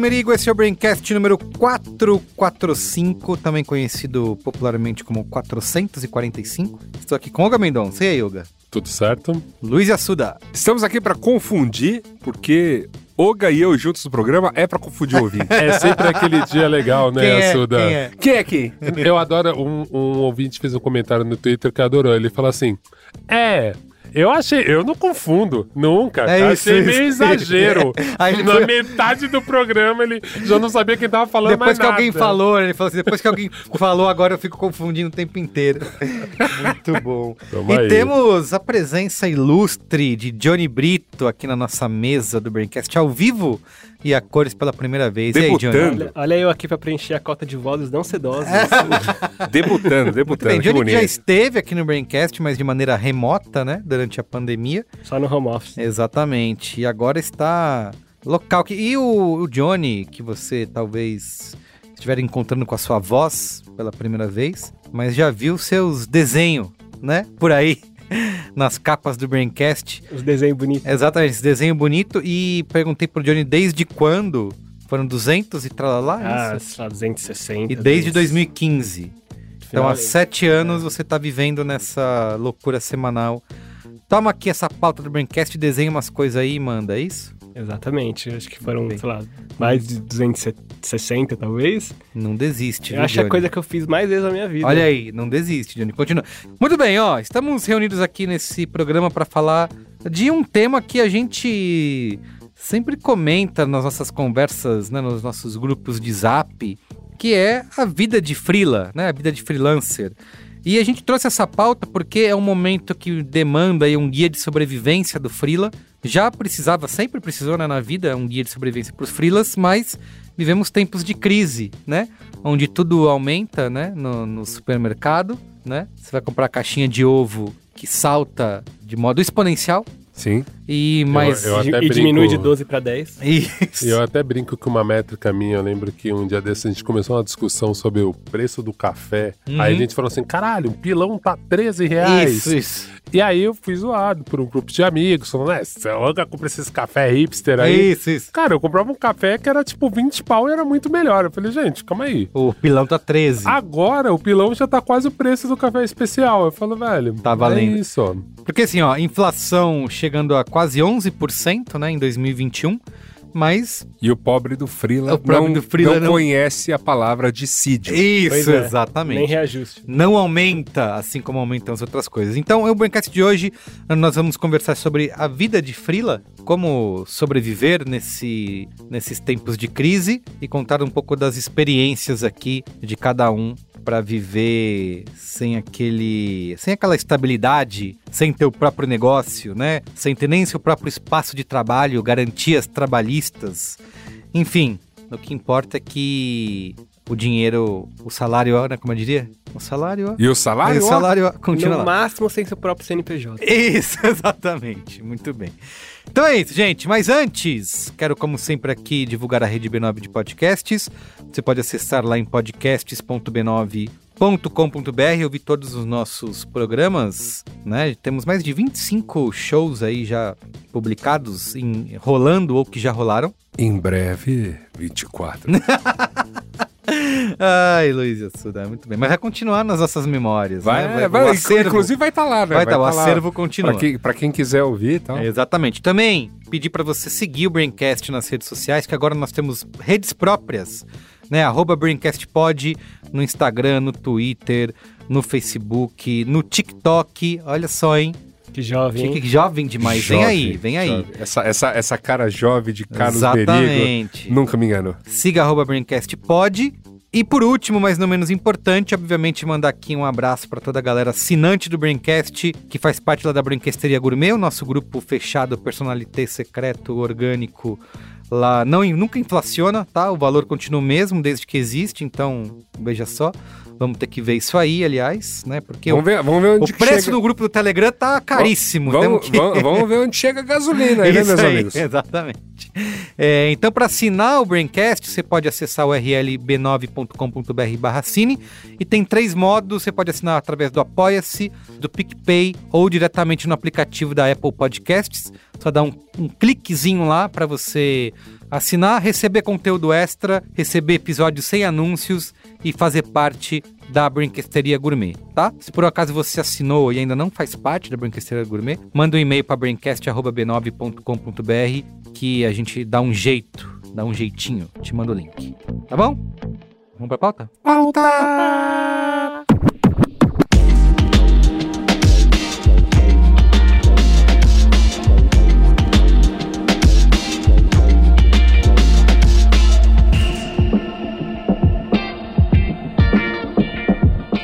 Merigo, esse é o Braincast número 445, também conhecido popularmente como 445. Estou aqui com Olga Mendonça. E aí, Olga? Tudo certo? Luiz Assuda. Estamos aqui para confundir, porque Olga e eu juntos no programa é para confundir o ouvinte. É sempre aquele dia legal, né, Quem é? Assuda? Quem é? Quem é aqui? Eu adoro, um, um ouvinte fez um comentário no Twitter que adorou. Ele falou assim: É. Eu achei, eu não confundo, nunca. É isso, achei isso. meio exagero. Aí ele Na foi- metade do programa ele já não sabia quem tava falando Depois mais que alguém nada. falou, ele falou assim, depois que alguém falou, agora eu fico confundindo o tempo inteiro. Muito bom. Tamo e aí. temos a presença ilustre de Johnny Brito aqui na nossa mesa do Braincast ao vivo e a cores pela primeira vez. E aí, Johnny? Debutando. Olha, olha eu aqui pra preencher a cota de vozes não sedosas. Debutando, Muito debutando. bem, que Johnny já esteve aqui no Braincast, mas de maneira remota, né? Durante a pandemia. Só no home office. Exatamente. E agora está local. que- E o, o Johnny, que você talvez estiver encontrando com a sua voz pela primeira vez, mas já viu seus desenhos, né? Por aí, nas capas do Braincast. Os desenhos bonitos. Exatamente, esse desenho bonito. E perguntei pro Johnny desde quando. Foram 200 e tralalá? Ah, isso? sei lá, 260. E desde 200. 2015. Então, há sete anos você tá vivendo nessa loucura semanal. Toma aqui essa pauta do Braincast, desenha umas coisas aí e manda, é isso? Exatamente. Acho que foram, sei lá, mais de 260, talvez. Não desiste, Eu viu, acho que é a Johnny? coisa que eu fiz mais vezes na minha vida. Olha aí, não desiste, Johnny. Continua. Muito bem, ó. Estamos reunidos aqui nesse programa para falar de um tema que a gente sempre comenta nas nossas conversas, né, nos nossos grupos de zap, que é a vida de freela, né? A vida de freelancer. E a gente trouxe essa pauta porque é um momento que demanda aí um guia de sobrevivência do freela. Já precisava, sempre precisou né, na vida um guia de sobrevivência para os freelas, mas vivemos tempos de crise, né? Onde tudo aumenta, né? No, no supermercado, né? Você vai comprar caixinha de ovo que salta de modo exponencial Sim. E mais eu E, até e diminui de brinco- 12 pra 10. isso. E eu até brinco com uma métrica minha. Eu lembro que um dia desse a gente começou uma discussão sobre o preço do café. Uhum. Aí a gente falou assim: caralho, um pilão tá 13 reais. Isso, isso. E aí eu fui zoado por um grupo de amigos, falando, é, você nunca compra esses café hipster aí. Isso, isso. Cara, eu comprava um café que era tipo 20 pau e era muito melhor. Eu falei, gente, calma aí. O pilão tá 13. Agora o pilão já tá quase o preço do café especial. Eu falo, velho, Tá valendo. É isso. Porque assim, ó, inflação chegando a quase 11%, né, em 2021, mas E o pobre do Frila O pobre não, do Frila não não- conhece a palavra dissídio. isso, Pois é, exatamente. Nem reajuste. não aumenta, assim como aumentam as outras coisas. Então, o Braincast de hoje, nós vamos conversar sobre a vida de Frila, como sobreviver nesse, nesses tempos de crise e contar um pouco das experiências aqui de cada um para viver sem aquele, sem aquela estabilidade, sem ter o próprio negócio, né? Sem ter nem seu próprio espaço de trabalho, garantias trabalhistas. Enfim, o que importa é que o dinheiro, o salário, né, como eu diria? O salário, E o salário? o ó, salário continua no lá. máximo sem seu próprio CNPJ. Isso, exatamente. Muito bem. Então é isso, gente. Mas antes, quero, como sempre, aqui divulgar a rede B9 de podcasts. Você pode acessar lá em podcasts.b9.com.br e ouvir todos os nossos programas, né? Temos mais de 25 shows aí já publicados, em, rolando ou que já rolaram. Em breve, 24. Ai, Luiz Assuda, muito bem. Mas vai continuar nas nossas memórias, Vai, né? vai, o acervo, inclusive vai estar lá, né? vai, tá, o tá lá. acervo continua. Pra quem, pra quem quiser ouvir e tal. É, exatamente. Também pedir para você seguir o Braincast nas redes sociais, que agora nós temos redes próprias, né? Arroba BraincastPod no Instagram, no Twitter, no Facebook, no TikTok. Olha só, hein? Que jovem. hein? Que jovem demais. vem Jovem, aí, vem aí. jovem. Essa, essa, essa cara jovem de Carlos Berigo Exatamente. nunca me enganou. Siga arroba BraincastPod E por último, mas não menos importante, obviamente mandar aqui um abraço para toda a galera assinante do Braincast, que faz parte lá da Brinquesteria Gourmet, o nosso grupo fechado, personalité secreto, orgânico, lá não nunca inflaciona, tá? O valor continua o mesmo desde que existe, então veja só. Vamos ter que ver isso aí, aliás, né? Porque Vamos o, ver, vamos ver onde o preço chega. do grupo do Telegram tá caríssimo. Vamos, que- vamos, vamos ver onde chega a gasolina aí, né, meus aí, amigos? Exatamente. É, então, para assinar o Braincast, você pode acessar o URL b9.com.br barra assine e tem três modos. Você pode assinar através do Apoia-se, do PicPay ou diretamente no aplicativo da Apple Podcasts. Só dá um, um cliquezinho lá para você assinar, receber conteúdo extra, receber episódios sem anúncios e fazer parte da Brinquesteria Gourmet, tá? Se por acaso você assinou e ainda não faz parte da Brinquesteria Gourmet, manda um e-mail para braincast.b9.com.br que a gente dá um jeito, dá um jeitinho, te manda o link. Tá bom? Vamos pra pauta?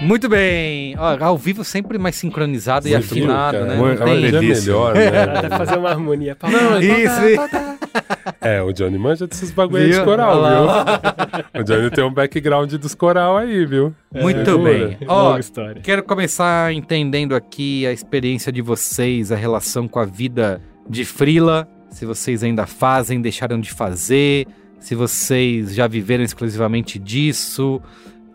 Muito bem. Ó, ao vivo sempre mais sincronizado e Muito afinado, bom, né? Não tem- É delícia. melhor, né? Fazer uma harmonia. Não, Isso, É, o Johnny manja desses bagulho de coral, Olha viu? lá. O Johnny tem um background dos coral aí, viu? Muito Segura. bem. Ó. Quero começar entendendo aqui a experiência de vocês, a relação com a vida de frila, se vocês ainda fazem, deixaram de fazer, se vocês já viveram exclusivamente disso,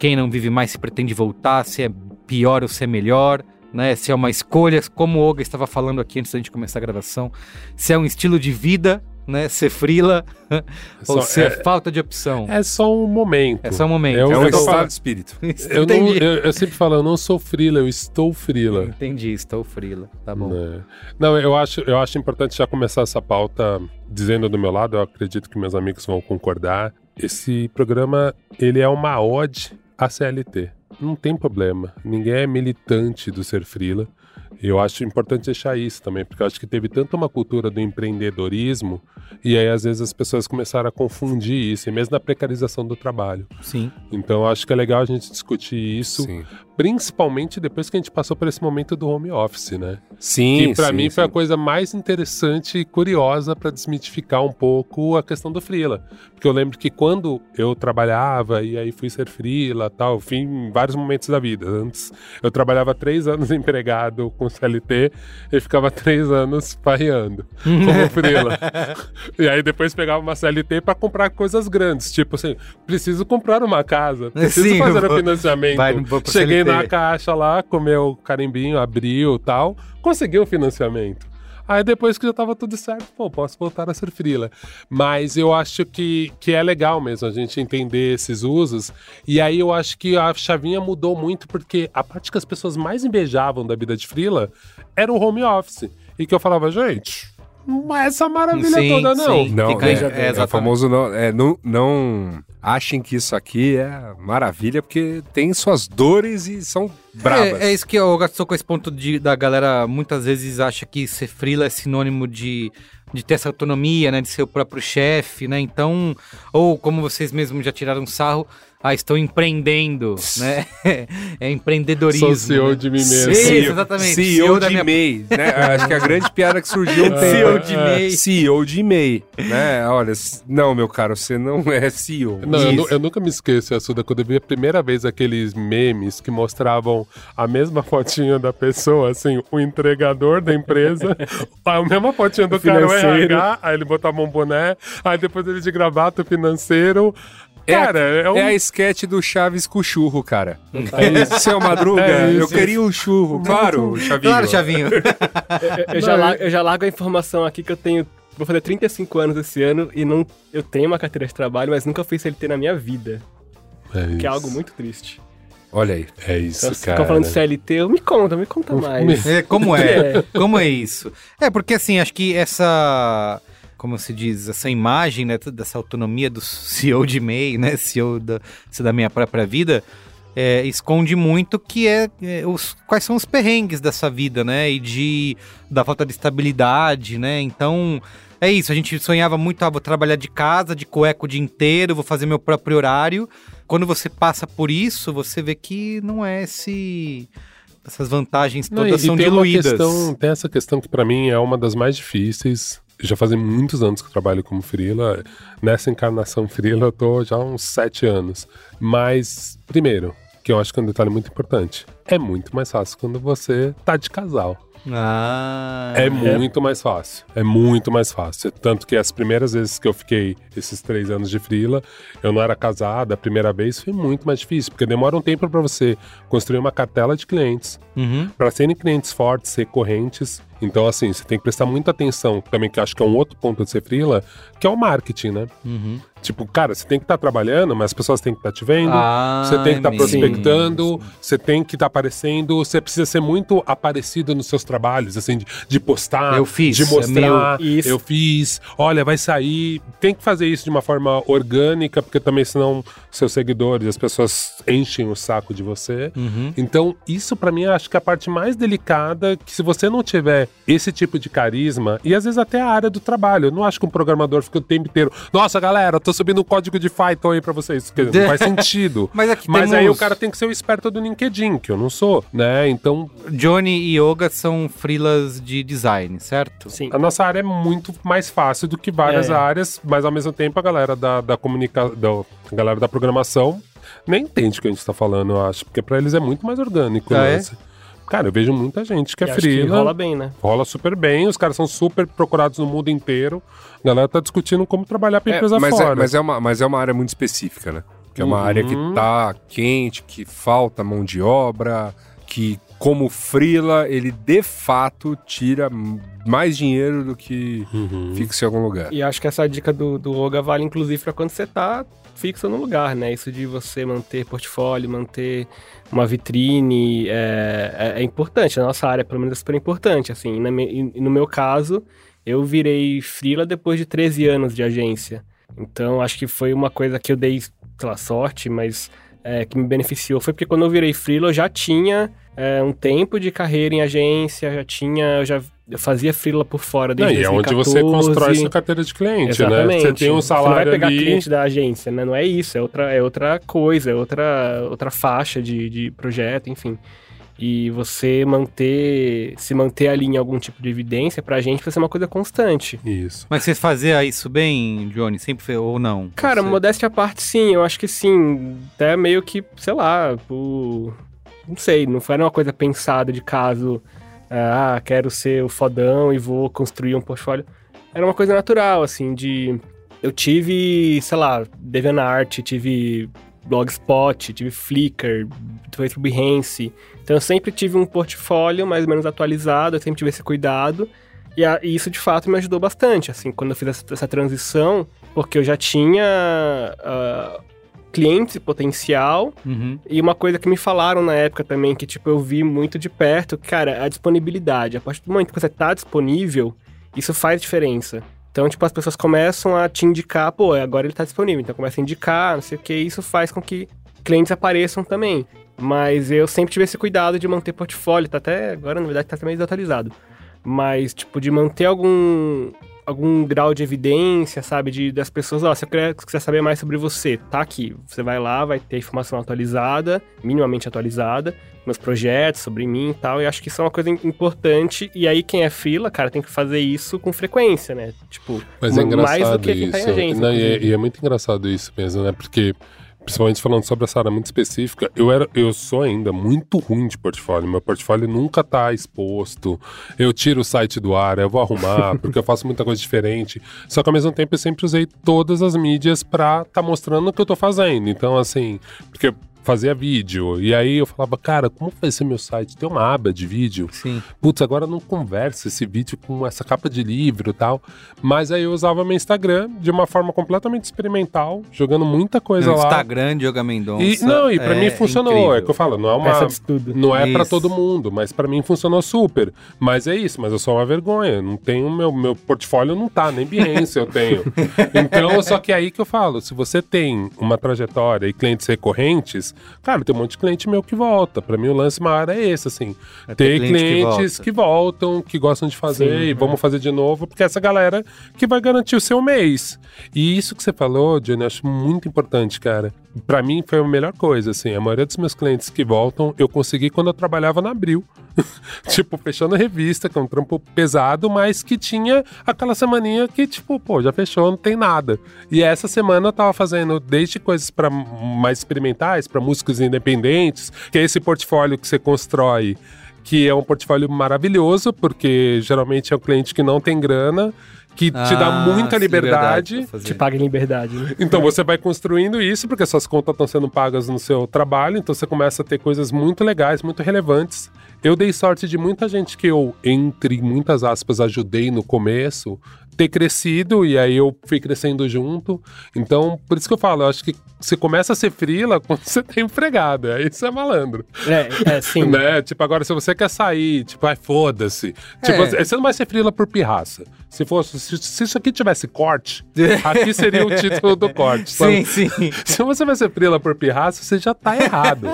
quem não vive mais se pretende voltar, se é pior ou se é melhor, né? Se é uma escolha, como o Olga estava falando aqui antes da gente começar a gravação, se é um estilo de vida, né? Ser frila, ou Só- se é, é, falta de opção. é só um momento. É só um momento. É É um Eu tô estado falando- de espírito. Eu, não, eu, eu sempre falo, eu não sou frila, eu estou frila. Entendi, estou frila. Tá bom. Né? Não, eu acho, eu acho importante já começar essa pauta dizendo do meu lado, eu acredito que meus amigos vão concordar. Esse programa, ele é uma ode à CLT. Não tem problema. Ninguém é militante do ser frila. Eu acho importante deixar isso também, porque eu acho que teve tanto uma cultura do empreendedorismo, e aí às vezes as pessoas começaram a confundir isso, e mesmo na precarização do trabalho. Sim. Então eu acho que é legal a gente discutir isso, Sim. Principalmente depois que a gente passou por esse momento do home office, né? Sim, que sim, mim sim. foi a coisa mais interessante e curiosa pra desmitificar um pouco a questão do freela. Porque eu lembro que quando eu trabalhava e aí fui ser freela tal, fui em vários momentos da vida. Antes eu trabalhava três anos empregado com CLT e ficava três anos parreando como freela. e aí depois pegava uma CLT pra comprar coisas grandes, tipo assim, preciso comprar uma casa, preciso Sim, fazer o financiamento. vai Cheguei CLT. Na caixa lá, comeu carimbinho, abriu tal, consegui o financiamento. Aí depois que já tava tudo certo, pô, posso voltar a ser frila. Mas eu acho que, que é legal mesmo a gente entender esses usos. E aí eu acho que a chavinha mudou muito, porque a parte que as pessoas mais invejavam da vida de frila era o home office. E que eu falava, gente, essa maravilha Sim, toda, não. sim. Não, Fica- é, é, é, exatamente. famoso não, é, não, não achem que isso aqui é maravilha, porque tem suas dores e são bravas. É, é isso que eu gastou com esse ponto de, da galera muitas vezes acha que ser freela é sinônimo de, de ter essa autonomia, né? De ser o próprio chefe, né? Então, ou como vocês mesmos já tiraram sarro, ah, estão empreendendo, né? É empreendedorismo. Sou CEO né? de mim mesmo. Isso, CEO, exatamente. CEO, da de minha- MEI, né? Acho que a grande piada que surgiu um tempo. CEO de MEI. CEO de MEI, né? Olha, não, meu caro, você não é CEO. Não, eu, eu nunca me esqueço, Assuda, quando eu vi a primeira vez aqueles memes que mostravam a mesma fotinha da pessoa, assim, o entregador da empresa, a mesma fotinha do cara, o financeiro. RH, aí ele botava um boné, aí depois ele de gravata, o financeiro. É a- Cara, é, um... É a sketch do Chaves com o churro, cara. É Seu Madruga, É eu queria um churro. Claro, Chavinho. Claro, Chavinho. Eu, eu já largo, eu já largo a informação aqui que eu tenho. Vou fazer 35 anos esse ano e não, eu tenho uma carteira de trabalho, mas nunca fui CLT na minha vida. É Que é algo muito triste. Olha aí. É isso, Então, cara. ficam falando de CLT, eu me conta, me conta mais. É, como é? É. Como é isso? É, porque assim, acho que essa. Como se diz, essa imagem, né, dessa autonomia do CEO de MEI, né, CEO da, da minha própria vida, é, esconde muito que é, é, os, quais são os perrengues dessa vida, né, e de, da falta de estabilidade, né, então é isso, a gente sonhava muito, ah, vou trabalhar de casa, de cueca o dia inteiro, vou fazer meu próprio horário. Quando você passa por isso, você vê que não é esse essas vantagens Não, todas e- e são tem uma diluídas. questão- tem essa questão que pra mim é uma das mais difíceis. Já fazem muitos anos que eu trabalho como freela. Nessa encarnação freela eu tô já há uns sete anos. Mas, primeiro, que eu acho que é um detalhe muito importante, é muito mais fácil quando você tá de casal. Ah, É muito mais fácil. É muito mais fácil. Tanto que as primeiras vezes que eu fiquei esses três anos de freela, eu não era casado, a primeira vez foi muito mais difícil, porque demora um tempo pra você construir uma cartela de clientes, Uhum. para serem clientes fortes, recorrentes. Então, assim, você tem que prestar muita atenção também, que acho que é um outro ponto de ser freela, que é o marketing, né? Uhum. Tipo, cara, você tem que estar trabalhando, mas as pessoas têm que estar te vendo. Ah, Você tem que estar mesmo. prospectando, você tem que estar aparecendo, você precisa ser muito aparecido nos seus trabalhos, assim, de, de postar, Eu fiz, de é mostrar, eu fiz, olha, vai sair. Tem que fazer isso de uma forma orgânica, porque também senão seus seguidores, as pessoas enchem o saco de você. Uhum. Então, isso pra mim acho que é a parte mais delicada, que se você não tiver esse tipo de carisma, e às vezes até a área do trabalho, eu não acho que um programador fica o tempo inteiro, nossa galera, tô subindo um código de Python aí pra vocês, Quer dizer, não faz sentido. Mas aqui Mas temos... aí o cara tem que ser o esperto do LinkedIn, que eu não sou, né? Então, Johnny e Yoga são freelas de design, certo? Sim. a nossa área é muito mais fácil do que várias É. áreas, mas ao mesmo tempo a galera da, da comunicação, a galera da programação nem entende o que a gente tá falando, eu acho, porque pra eles é muito mais orgânico. Ah, né? é? Cara, eu vejo muita gente que E é acho que freela. rola bem, né? Rola super bem, os caras são super procurados no mundo inteiro. A galera tá discutindo como trabalhar pra É, empresa mas, fora. é, mas, é uma, mas é uma área muito específica, né? Que é uma Uhum. área que tá quente, que falta mão de obra, que como freela, ele de fato tira mais dinheiro do que Uhum. fixa em algum lugar. E acho que essa dica do, do Oga vale inclusive pra quando você tá fixo no lugar, né? Isso de você manter portfólio, manter uma vitrine é, é, é importante. Na nossa área, pelo menos, é super importante. Assim, me- no meu caso, eu virei freela depois de 13 anos de agência. Então, acho que foi uma coisa que eu dei, lá, sorte, mas é, que me beneficiou. Foi porque quando eu virei freela, eu já tinha é, um tempo de carreira em agência, já tinha, eu já eu fazia freela por fora Não, desde e é onde 2014. você constrói sua carteira de cliente, Exatamente. né? Você tem um Você não vai salário pegar ali. cliente da agência, né? Não é isso, é outra, é outra coisa, é outra, outra faixa de, de projeto, enfim. E você manter, se manter ali em algum tipo de evidência, pra gente vai ser uma coisa constante. Isso. Mas você fazia isso bem, Johnny? Sempre fez, ou não? Cara, Você- modéstia à parte, sim, eu acho que sim. Até meio que, sei lá, por... não sei, não foi uma coisa pensada de caso, ah, quero ser o fodão e vou construir um portfólio. Era uma coisa natural, assim, de. Eu tive, sei lá, DeviantArt, tive Blogspot, tive Flickr, depois Behance. Então eu sempre tive um portfólio mais ou menos atualizado, eu sempre tive esse cuidado. E, a- e isso de fato me ajudou bastante, assim, quando eu fiz essa, essa transição, porque eu já tinha ah, clientes e potencial, Uhum. e uma coisa que me falaram na época também, que tipo, eu vi muito de perto, cara, a disponibilidade. A partir do momento que você tá disponível, isso faz diferença. Então, tipo, as pessoas começam a te indicar, pô, agora ele tá disponível, então começa a indicar, não sei o que, e isso faz com que clientes apareçam também. Mas eu sempre tive esse cuidado de manter portfólio, tá até agora, na verdade, tá até meio desatualizado. Mas, tipo, de manter algum algum grau de evidência, sabe? De, das pessoas, ó, se eu quer- quiser saber mais sobre você, tá aqui. Você vai lá, vai ter informação atualizada, minimamente atualizada, meus projetos, sobre mim e tal. E acho que isso é uma coisa im- importante. E aí, quem é fila, cara, tem que fazer isso com frequência, né? Tipo, Mas é mais do que quem isso. tá em agência. Não, e, é, e é muito engraçado isso mesmo, né? Porque, principalmente falando sobre essa área muito específica, eu, era, eu sou ainda muito ruim de portfólio. Meu portfólio nunca tá exposto. Eu tiro o site do ar, eu vou arrumar, porque eu faço muita coisa diferente. Só que ao mesmo tempo eu sempre usei todas as mídias pra tá mostrando o que eu tô fazendo. Então, assim, porque fazia vídeo. E aí eu falava, cara, como vai ser meu site? Tem uma aba de vídeo Sim. putz, agora não conversa esse vídeo com essa capa de livro e tal. Mas aí eu usava meu Instagram de uma forma completamente experimental, jogando muita coisa No lá. Instagram de Yoga Mendonça. E, não, e pra é mim funcionou. incrível. É que eu falo, não é uma. De estudo. Não é pra Isso. todo mundo, mas pra mim funcionou super. Mas é isso, mas eu sou uma vergonha. Não tenho meu meu portfólio não tá, nem Behance eu tenho. Então, só que é aí que eu falo, se você tem uma trajetória e clientes recorrentes, Mas, cara, tem um monte de cliente meu que volta. Pra mim, o lance maior é esse, assim. É Ter cliente que clientes volta. que, voltam, que gostam de fazer Sim, e é. vamos fazer de novo, porque essa galera que vai garantir o seu mês. E isso que você falou, Johnny, eu acho muito importante, cara. Pra mim foi a melhor coisa, assim. A maioria dos meus clientes que voltam, eu consegui quando eu trabalhava na Abril. tipo, fechando a revista, que é um trampo pesado, mas que tinha aquela semaninha que, tipo, pô, já fechou, não tem nada. E essa semana eu tava fazendo desde coisas para mais experimentais, para músicos independentes, que é esse portfólio que você constrói, que é um portfólio maravilhoso, porque geralmente é um cliente que não tem grana, que te dá Ah, muita sim, liberdade. Te paga em liberdade, né? Então você vai construindo isso, porque suas contas estão sendo pagas no seu trabalho, então você começa a ter coisas muito legais, muito relevantes. Eu dei sorte de muita gente que eu, entre muitas aspas, ajudei no começo, ter crescido e aí eu fui crescendo junto. Então, por isso que eu falo, eu acho que você começa a ser frila quando você tá empregado, aí você é malandro. É, é sim. Né? Tipo, agora se você quer sair, tipo, ai, foda-se. Tipo, É. você não vai ser frila por pirraça. Se fosse, se, se isso aqui tivesse corte, aqui seria o título do corte. sabe? Sim, sim. Se você vai ser frila por pirraça, você já tá errado.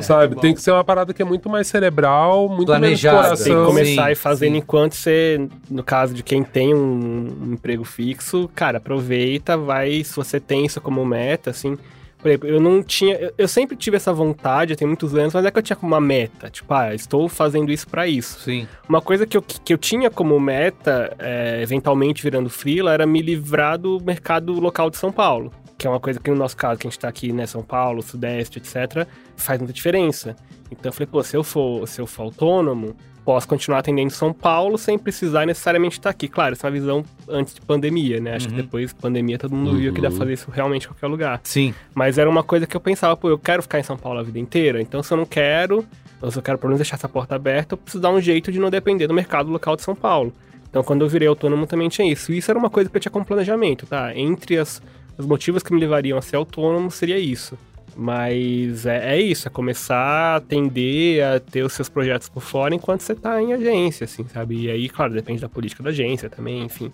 sabe? Tem que ser uma parada que é muito mais cerebral, muito Planejada. menos Tem que coração. começar sim, e fazendo sim. enquanto você, no caso de quem tem um, um emprego fixo, cara, aproveita, vai, se você tem isso como meta, assim. Por exemplo, eu não tinha. Eu, eu sempre tive essa vontade, tem muitos anos, mas é que eu tinha como uma meta. Tipo, ah, estou fazendo isso pra isso. Sim. Uma coisa que eu, que eu tinha como meta, é, eventualmente virando freela, era me livrar do mercado local de São Paulo. Que é uma coisa que no nosso caso, que a gente tá aqui, né, São Paulo, Sudeste, etc., faz muita diferença. Então eu falei, pô, se eu for, se eu for autônomo, posso continuar atendendo São Paulo sem precisar necessariamente estar aqui. Claro, essa é uma visão antes de pandemia, né? Acho que Uhum. depois da pandemia todo mundo viu que dá pra fazer isso realmente em qualquer lugar. Sim. Mas era uma coisa que eu pensava, pô, eu quero ficar em São Paulo a vida inteira, então se eu não quero, ou se eu quero pelo menos deixar essa porta aberta, eu preciso dar um jeito de não depender do mercado local de São Paulo. Então quando eu virei autônomo também tinha isso. E isso era uma coisa que eu tinha como planejamento, tá? Entre as, os motivos que me levariam a ser autônomo seria isso. Mas é, é isso, é começar a atender a ter os seus projetos por fora enquanto você tá em agência, assim, sabe? E aí, claro, depende da política da agência também, enfim.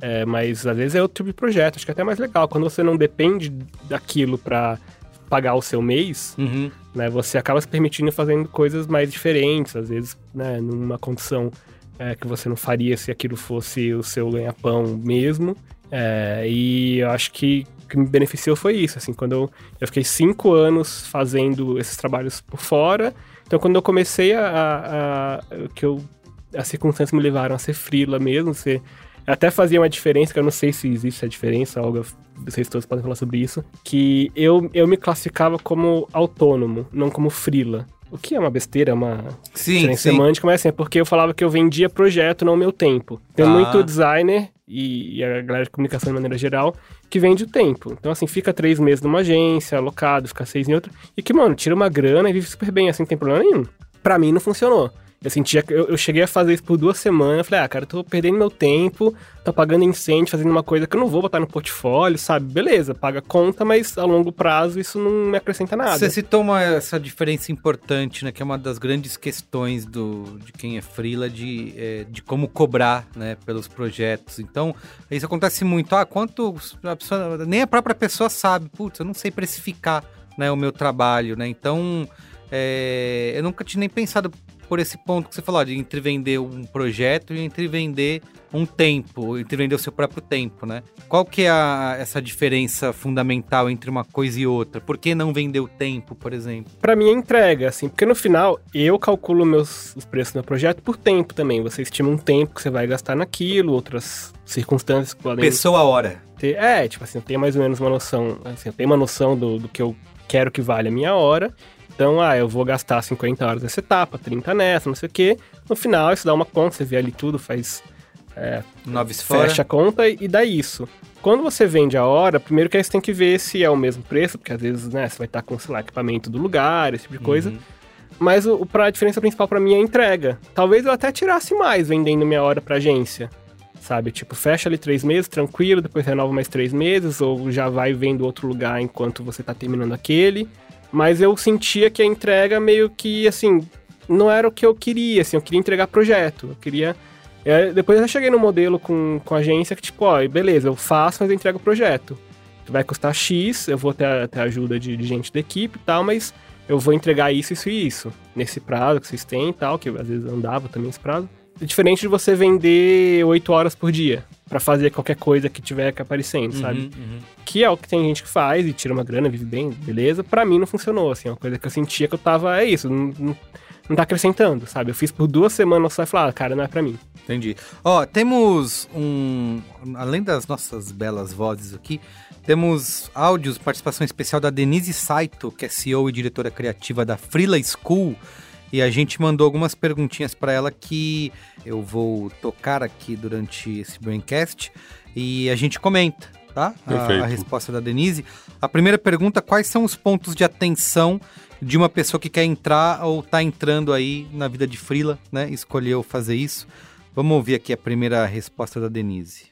É, mas às vezes é outro tipo de projeto, acho que é até mais legal. Quando você não depende daquilo pra pagar o seu mês, Uhum. né, você acaba se permitindo fazendo coisas mais diferentes, às vezes, né, numa condição é, que você não faria se aquilo fosse o seu ganha-pão mesmo. É, e eu acho que que me beneficiou foi isso, assim, quando eu, eu fiquei cinco anos fazendo esses trabalhos por fora, então quando eu comecei a, a, a- que eu, as circunstâncias me levaram a ser frila mesmo, ser até fazia uma diferença, que eu não sei se existe a diferença, Olga, vocês todos podem falar sobre isso, que eu, eu me classificava como autônomo, não como frila. O que é uma besteira, uma Sim, sim. semântica, mas assim, é porque eu falava que eu vendia projeto, não meu tempo. Tem Ah. muito designer e, e a galera de comunicação de maneira geral que vende o tempo. Então, assim, fica três meses numa agência, alocado, fica seis em outra, e que, mano, tira uma grana e vive super bem, assim, não tem problema nenhum. Pra mim, não funcionou. Eu sentia que eu, eu cheguei a fazer isso por duas semanas. Falei, ah, cara, eu tô perdendo meu tempo, tô pagando incêndio, fazendo uma coisa que eu não vou botar no portfólio, sabe? Beleza, paga conta, mas a longo prazo isso não me acrescenta nada. Você citou uma, essa diferença importante, né? Que é uma das grandes questões do, de quem é freela, de, é, de como cobrar, né? Pelos projetos. Então, isso acontece muito. Ah, quanto... A pessoa, nem a própria pessoa sabe. Putz, eu não sei precificar né, o meu trabalho, né? Então, é, eu nunca tinha nem pensado por esse ponto que você falou, de entre vender um projeto e entre vender um tempo, entre vender o seu próprio tempo, né? Qual que é a- essa diferença fundamental entre uma coisa e outra? Por que não vender o tempo, por exemplo? Pra mim é entrega, assim, porque no final eu calculo meus, os preços do meu projeto por tempo também. Você estima um tempo que você vai gastar naquilo, outras circunstâncias que podem Pessoa a hora. ter. É, tipo assim, eu tenho mais ou menos uma noção, assim, eu tenho uma noção do, do que eu quero que vale a minha hora. Então, ah, eu vou gastar 50 horas nessa etapa, 30 nessa, não sei o quê. No final, isso dá uma conta, você vê ali tudo, faz Noves fora. fecha a conta e dá isso. Quando você vende a hora, primeiro que aí você tem que ver se é o mesmo preço, porque às vezes, né, você vai estar com, sei lá, equipamento do lugar, esse tipo de coisa. Uhum. Mas o, pra- a diferença principal pra mim é a entrega. Talvez eu até tirasse mais vendendo minha hora pra agência. Sabe? Tipo, fecha ali três meses, tranquilo, depois renova mais três meses, ou já vai vendo outro lugar enquanto você tá terminando aquele. Mas eu sentia que a entrega meio que, assim, não era o que eu queria, assim, eu queria entregar projeto. Eu queria. é, depois eu cheguei no modelo com, com a agência que, tipo, ó, beleza, eu faço, mas eu entrego o projeto. vai custar X, eu vou ter, ter ajuda de, de gente da equipe e tal, mas eu vou entregar isso, isso e isso. Nesse prazo que vocês têm e tal, que às vezes andava também esse prazo. É diferente de você vender 8 horas por dia para fazer qualquer coisa que tiver que aparecendo, Uhum, sabe? uhum. Que é o que tem gente que faz e tira uma grana, vive bem, beleza. Pra mim não funcionou, assim, é uma coisa que eu sentia que eu tava, é isso, não, não, não tá acrescentando, sabe? Eu fiz por duas semanas só e falei, ah, cara, não é pra mim. Entendi. Ó, temos um. Além das nossas belas vozes aqui, temos áudios, participação especial da Denise Saito, que é CEO e diretora criativa da Freela School. E a gente mandou algumas perguntinhas para ela que eu vou tocar aqui durante esse Braincast e a gente comenta, tá? A, Perfeito. a resposta da Denise. A primeira pergunta: quais são os pontos de atenção de uma pessoa que quer entrar ou tá entrando aí na vida de Freela, né? Escolheu fazer isso. Vamos ouvir aqui a primeira resposta da Denise.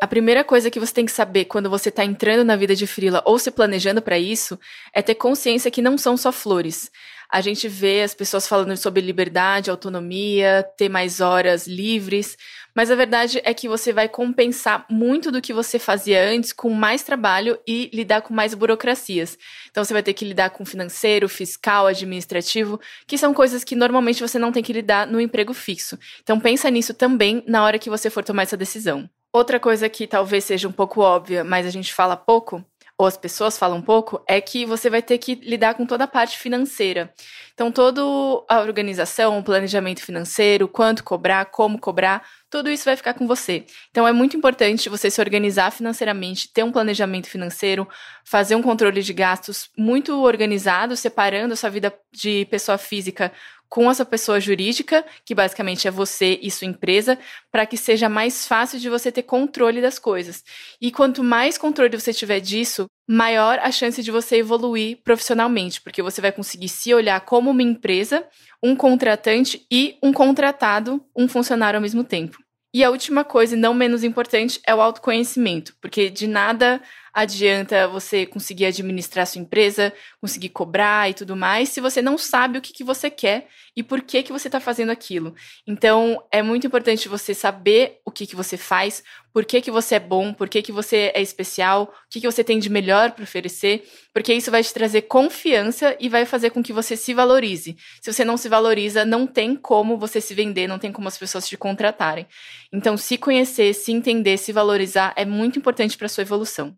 A primeira coisa que você tem que saber quando você está entrando na vida de frila ou se planejando para isso é ter consciência que não são só flores. A gente vê as pessoas falando sobre liberdade, autonomia, ter mais horas livres, mas a verdade é que você vai compensar muito do que você fazia antes com mais trabalho e lidar com mais burocracias. Então você vai ter que lidar com financeiro, fiscal, administrativo, que são coisas que normalmente você não tem que lidar no emprego fixo. Então pensa nisso também na hora que você for tomar essa decisão. Outra coisa que talvez seja um pouco óbvia, mas a gente fala pouco, ou as pessoas falam pouco, é que você vai ter que lidar com toda a parte financeira. Então, toda a organização, o planejamento financeiro, quanto cobrar, como cobrar, tudo isso vai ficar com você. Então, é muito importante você se organizar financeiramente, ter um planejamento financeiro, fazer um controle de gastos muito organizado, separando a sua vida de pessoa física com essa pessoa jurídica, que basicamente é você e sua empresa, para que seja mais fácil de você ter controle das coisas. E quanto mais controle você tiver disso, maior a chance de você evoluir profissionalmente, porque você vai conseguir se olhar como uma empresa, um contratante e um contratado, um funcionário ao mesmo tempo. E a última coisa, e não menos importante, é o autoconhecimento, porque de nada adianta você conseguir administrar sua empresa, conseguir cobrar e tudo mais, se você não sabe o que, que você quer e por que, que você está fazendo aquilo. Então, é muito importante você saber o que, que você faz, por que, que você é bom, por que, que você é especial, o que, que você tem de melhor para oferecer, porque isso vai te trazer confiança e vai fazer com que você se valorize. Se você não se valoriza, não tem como você se vender, não tem como as pessoas te contratarem. Então, se conhecer, se entender, se valorizar é muito importante para sua evolução.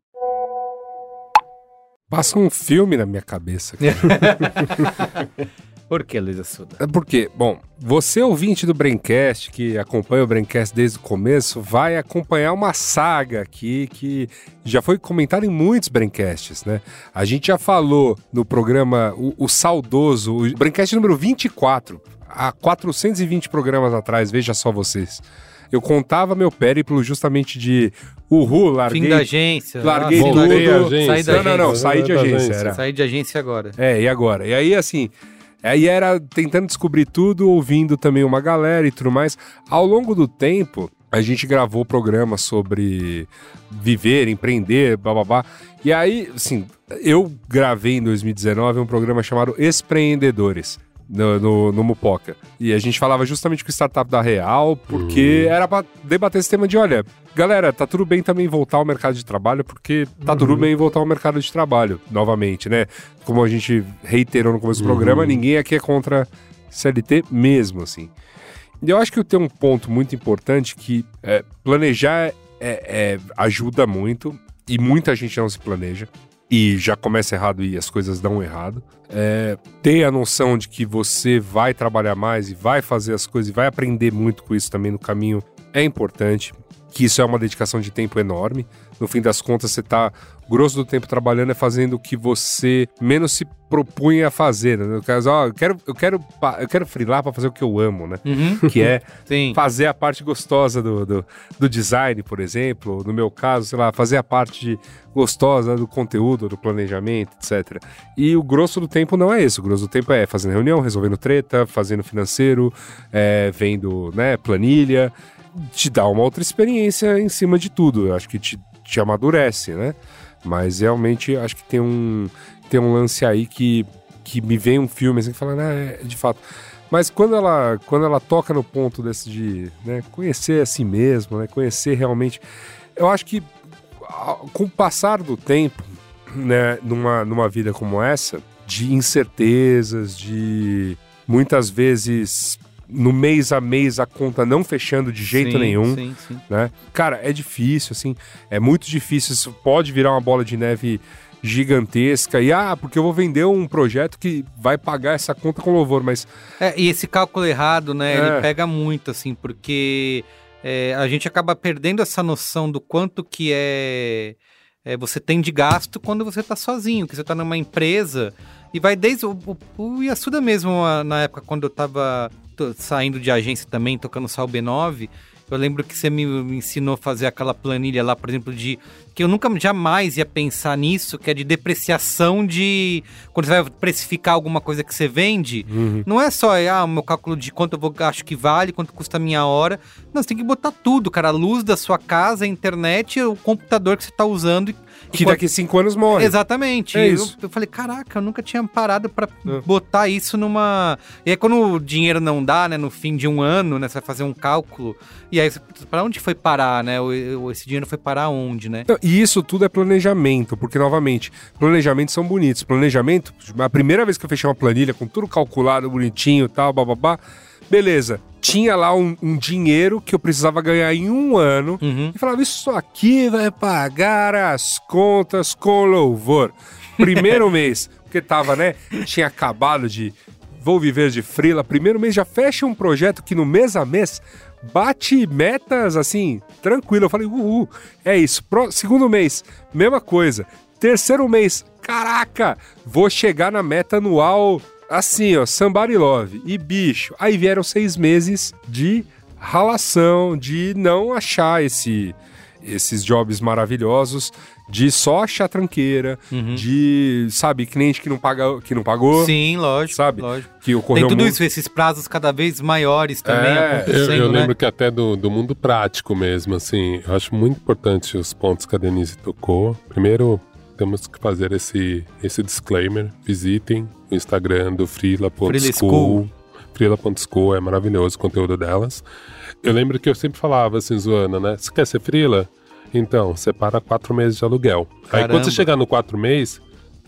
Passa um filme na minha cabeça. Por que, Luísa Suda? É porque, bom, você ouvinte do Braincast, que acompanha o Braincast desde o começo, vai acompanhar uma saga aqui que já foi comentada em muitos Braincasts, né? A gente já falou no programa, o, o saudoso, o Braincast número 24, há 420 programas atrás, veja só vocês. Eu contava meu périplo justamente de uhul, larguei... Fim da agência. larguei tudo. Agência. Saí da Não, não, não, agência. saí de agência, agência. era. Saí de agência agora. É, e agora? E aí, assim, aí era tentando descobrir tudo, ouvindo também uma galera e tudo mais. Ao longo do tempo, a gente gravou programa sobre viver, empreender, bababá. E aí, assim, eu gravei em 2019 um programa chamado Espreendedores. No, no, no Mupoca. E a gente falava justamente com o startup da Real, porque era pra debater esse tema de: olha, galera, tá tudo bem também voltar ao mercado de trabalho, porque tá tudo bem voltar ao mercado de trabalho, novamente, né? Como a gente reiterou no começo do programa, ninguém aqui é contra CLT mesmo, assim. E eu acho que tem um ponto muito importante que é, planejar é- é- ajuda muito, e muita gente não se planeja. E já começa errado e as coisas dão errado. É, ter a noção de que você vai trabalhar mais e vai fazer as coisas e vai aprender muito com isso também no caminho é importante. Que isso é uma dedicação de tempo enorme. No fim das contas, você tá grosso do tempo trabalhando é fazendo o que você menos se propunha a fazer. Né? No caso, ó, eu quero, eu quero, eu quero frilar para fazer o que eu amo, né? Uhum. Que é fazer a parte gostosa do, do, do design, por exemplo. No meu caso, sei lá, fazer a parte gostosa do conteúdo, do planejamento, etc. E o grosso do tempo não é esse. O grosso do tempo é fazendo reunião, resolvendo treta, fazendo financeiro, é, vendo né, planilha. Te dá uma outra experiência em cima de tudo. Eu acho que te, te amadurece, né? Mas realmente acho que tem um, tem um lance aí que, que me vem um filme assim, falando, ah, é, de fato. Mas quando ela, quando ela toca no ponto desse de né, conhecer a si mesmo, né, conhecer realmente. Eu acho que com o passar do tempo, né, numa, numa vida como essa, de incertezas, de muitas vezes no mês a mês a conta não fechando de jeito Sim, nenhum, Sim, sim. né? Cara, é difícil, assim, é muito difícil, isso pode virar uma bola de neve gigantesca e ah, porque eu vou vender um projeto que vai pagar essa conta com louvor, mas É, e esse cálculo errado, né, É. ele pega muito, assim, porque é, a gente acaba perdendo essa noção do quanto que é, é, você tem de gasto quando você tá sozinho, que você tá numa empresa e vai desde o, o, o Yasuda mesmo, na época quando eu tava to- saindo de agência também, tocando Sal B9, eu lembro que você me, ensinou a fazer aquela planilha lá, por exemplo, de que eu nunca jamais ia pensar nisso, que é de depreciação de quando você vai precificar alguma coisa que você vende, não é só ah, o meu cálculo de quanto eu vou, acho que vale, quanto custa a minha hora. Não, você tem que botar tudo, cara. A luz da sua casa, a internet, o computador que você tá usando. e- que daqui cinco anos morre. Exatamente. É Eu- isso. Eu, falei, caraca, eu nunca tinha parado pra É. botar isso numa. E aí, quando o dinheiro não dá, né, no fim de um ano, né, você vai fazer um cálculo. E aí, pra onde foi parar, né? Esse dinheiro foi parar onde, né? Então, e isso tudo é planejamento, porque, novamente, planejamentos são bonitos. Planejamento, a primeira vez que eu fechei uma planilha com tudo calculado, bonitinho e tal, bababá, beleza. Tinha lá um, um dinheiro que eu precisava ganhar em um ano. Uhum. E falava, isso aqui vai pagar as contas com louvor. Primeiro mês, porque tava, né? Tinha acabado de. Vou viver de frila. Primeiro mês já fecha um projeto que no mês a mês bate metas assim, tranquilo. Eu falei, uhul, é isso. Pro- segundo mês, mesma coisa. Terceiro mês, caraca, vou chegar na meta anual assim, ó, somebody love. E bicho, aí vieram seis meses de ralação, de não achar esse, esses jobs maravilhosos, de só achar tranqueira, de, sabe, cliente que não, paga, que não pagou, Sim, lógico. sabe? lógico. que Tem ocorreu tudo muito. isso, esses prazos cada vez maiores também É, Eu, eu né? lembro que até do, do mundo prático mesmo, assim, eu acho muito importante os pontos que a Denise tocou. Primeiro, temos que fazer esse, esse disclaimer. Visitem o Instagram do Frila Frila.school. School. Frila.school é maravilhoso o conteúdo delas. Eu lembro que eu sempre falava assim, zoando, né? Você quer ser Frila? Então, separa quatro meses de aluguel. Aí quando Caramba. você chegar no quatro meses,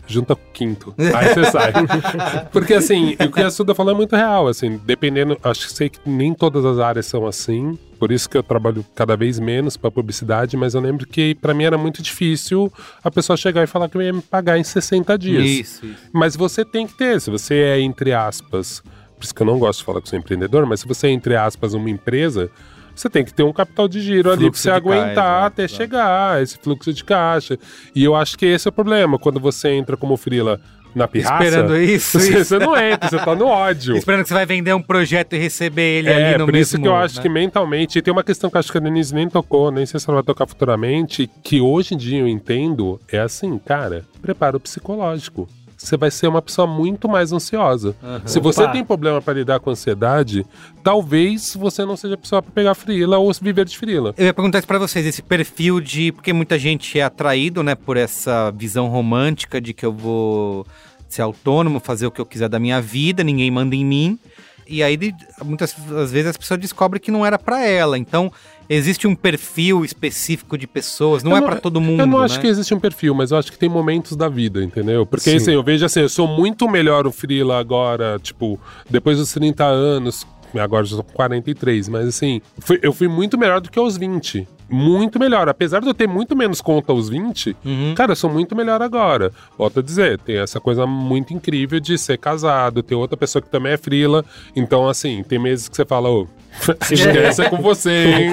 junta com o quinto. Aí você sai. Porque assim, o que a Suda falou é muito real, assim, dependendo, acho que sei que nem todas as áreas são assim, por isso que eu trabalho cada vez menos para publicidade, mas eu lembro que pra mim era muito difícil a pessoa chegar e falar que ia me pagar em 60 dias. Isso, isso. Mas você tem que ter, se você é entre aspas, por isso que eu não gosto de falar que sou empreendedor, mas se você é entre aspas uma empresa, você tem que ter um capital de giro ali pra Fluxo você aguentar caixa, até exato. chegar, esse fluxo de caixa. E eu acho que esse é o problema, quando você entra como frila na pirraça, Esperando isso, você, isso. você não entra, você tá no ódio. Esperando que você vai vender um projeto e receber ele É, ali no por mesmo... isso que eu acho né? que mentalmente, e tem uma questão que eu acho que a Denise nem tocou, nem sei se ela vai tocar futuramente, que hoje em dia eu entendo, é assim, cara, preparo psicológico. Você vai ser uma pessoa muito mais ansiosa. Se você Opa. tem problema para lidar com ansiedade, talvez você não seja a pessoa para pegar frila ou viver de frila. Eu ia perguntar isso pra vocês, esse perfil de... Porque muita gente é atraído, né, por essa visão romântica de que eu vou ser autônomo, fazer o que eu quiser da minha vida, ninguém manda em mim. E aí, muitas vezes, as pessoas descobrem que não era pra ela. Então, existe um perfil específico de pessoas, não é não- pra todo mundo, Eu não acho né? que existe um perfil, mas eu acho que tem momentos da vida, entendeu? Porque Sim. assim, eu vejo assim, eu sou muito melhor o Frila agora, tipo, depois dos 30 anos, agora já tô com 43, mas assim, fui- eu fui muito melhor do que aos 20. Muito melhor. Apesar de eu ter muito menos conta aos 20, Uhum. cara, eu sou muito melhor agora. Volto a dizer, tem essa coisa muito incrível de ser casado, ter outra pessoa que também é frila. Então, assim, tem meses que você fala, ô, esquece é com você, hein?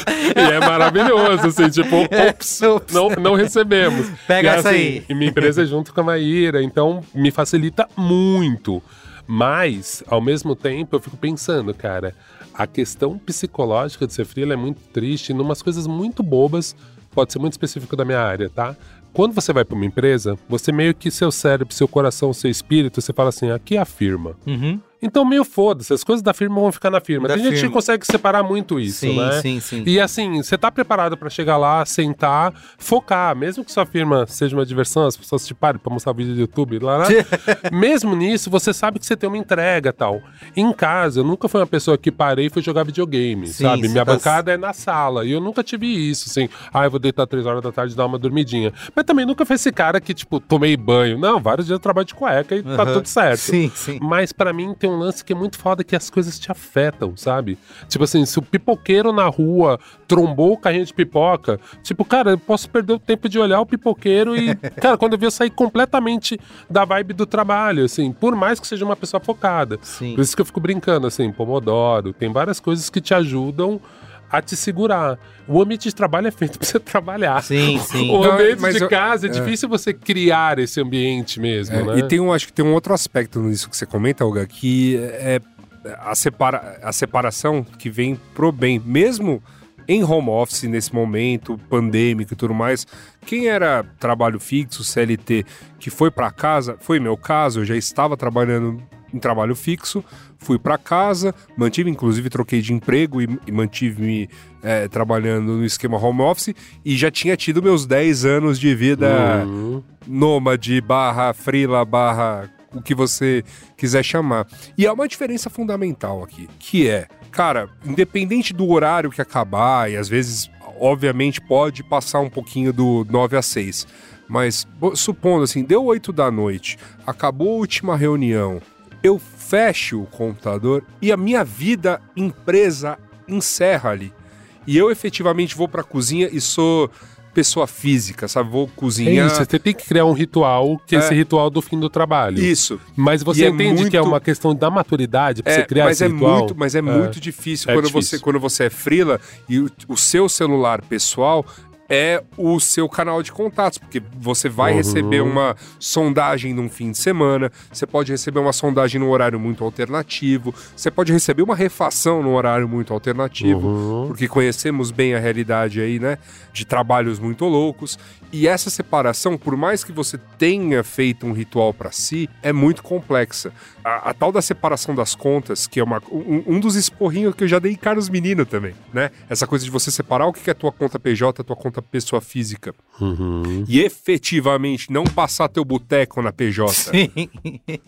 e é maravilhoso, assim, tipo, ops, Ops. não, não recebemos. Pega e, essa assim, aí. E minha empresa é junto com a Maíra, então me facilita muito. Mas, ao mesmo tempo, eu fico pensando, cara, a questão psicológica de ser freela é muito triste, em umas coisas muito bobas, pode ser muito específico da minha área, tá? Quando você vai para uma empresa, você meio que seu cérebro, seu coração, seu espírito, você fala assim, aqui afirma. Uhum. Então, meio foda-se, as coisas da firma vão ficar na firma. Da Tem gente que consegue separar muito isso, sim, né? sim, sim. E assim, você tá preparado pra chegar lá, sentar, focar, mesmo que sua firma seja uma diversão, as pessoas te parem pra mostrar vídeo do YouTube, lá, lá. mesmo nisso, você sabe que você tem uma entrega tal. Em casa, eu nunca fui uma pessoa que parei e fui jogar videogame, Sim, sabe? Minha tá- bancada é na sala. E eu nunca tive isso, assim, ah, eu vou deitar três horas da tarde e dar uma dormidinha. Mas também nunca foi esse cara que, tipo, tomei banho. Não, vários dias eu trabalho de cueca e tá Aham. tudo certo. Sim, sim. Mas pra mim tem um lance que é muito foda que as coisas te afetam, sabe? Tipo assim, se o pipoqueiro na rua trombou o carrinho de pipoca, tipo, cara, eu posso perder o tempo de olhar o pipoqueiro e, cara, quando eu vi eu sair completamente da vibe do trabalho, assim, por mais que seja uma pessoa focada. Sim. Por isso que eu fico brincando, assim, Pomodoro, tem várias coisas que te ajudam a te segurar. O ambiente de trabalho é feito pra você trabalhar. Sim, sim. O Não, ambiente mas de eu- casa é, difícil você criar esse ambiente mesmo, É, né? E tem um, acho que tem um outro aspecto nisso que você comenta, Olga, que é a, separa, a separação que vem pro bem. Mesmo em home office, nesse momento pandêmico e tudo mais, quem era trabalho fixo, CLT, que foi para casa, foi meu caso, eu já estava trabalhando em trabalho fixo, fui para casa, mantive, inclusive troquei de emprego e, e mantive-me é, trabalhando no esquema home office e já tinha tido meus 10 anos de vida Uhum. nômade, barra frila, barra o que você quiser chamar. E há uma diferença fundamental aqui, que é, cara, independente do horário que acabar, e às vezes, obviamente, pode passar um pouquinho do 9 a 6. Mas supondo assim, deu 8 da noite, acabou a última reunião, eu fecho o computador e a minha vida empresa encerra ali. E eu efetivamente vou pra cozinha e sou pessoa física, sabe? Vou É cozinhar. isso, você tem que criar um ritual, que é É. esse ritual do fim do trabalho. Isso. Mas você E é entende que é muito- uma questão da maturidade pra É, você criar mas esse é ritual? muito, mas é, muito difícil É quando difícil. você quando você é frila e o, o seu celular pessoal é o seu canal de contatos, porque você vai Uhum. receber uma sondagem num fim de semana, você pode receber uma sondagem num horário muito alternativo, você pode receber uma refação num horário muito alternativo, Uhum. porque conhecemos bem a realidade aí, né, de trabalhos muito loucos. E essa separação, por mais que você tenha feito um ritual para si, é muito complexa. A, a tal da separação das contas, que é uma, um, um dos esporrinhos que eu já dei em Carlos Menino também, né? Essa coisa de você separar o que é tua conta PJ, tua conta pessoa física. Uhum. E efetivamente não passar teu boteco na PJ Sim.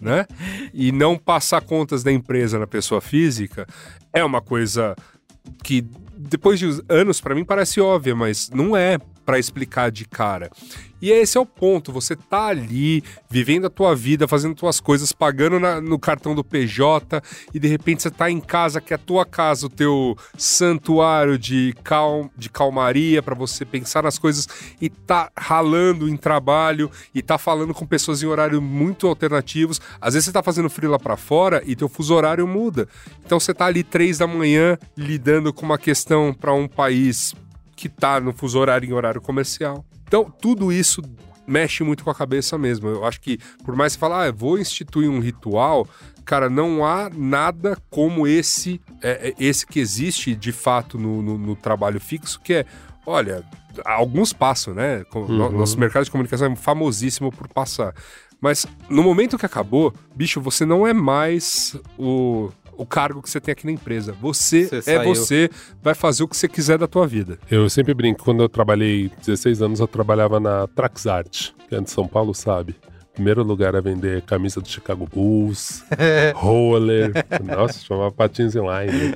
né? E não passar contas da empresa na pessoa física é uma coisa que depois de anos pra mim parece óbvia, mas não é pra explicar de cara. E esse é o ponto, você tá ali vivendo a tua vida, fazendo tuas coisas, pagando na- no cartão do PJ e de repente você tá em casa que é a tua casa, o teu santuário de, cal, de calmaria pra você pensar nas coisas e tá ralando em trabalho e tá falando com pessoas em horário muito alternativos. Às vezes você tá fazendo frila pra fora e teu fuso horário muda. Então você tá ali três da manhã lidando com uma questão pra um país que tá no fuso horário em horário comercial. Então, tudo isso mexe muito com a cabeça mesmo. Eu acho que, por mais que você fale, ah, vou instituir um ritual, cara, não há nada como esse, é, é, esse que existe de fato no, no- no trabalho fixo, que é, olha, alguns passam, né? Uhum. Nosso mercado de comunicação é famosíssimo por passar. Mas no momento que acabou, bicho, você não é mais o, o cargo que você tem aqui na empresa. Você, Você é saiu. você, vai fazer o que você quiser da tua vida. Eu sempre brinco, quando eu trabalhei 16 anos, eu trabalhava na Traxart, que é de São Paulo, sabe? Primeiro lugar a vender camisa do Chicago Bulls, roller, nossa, chamava patins inline.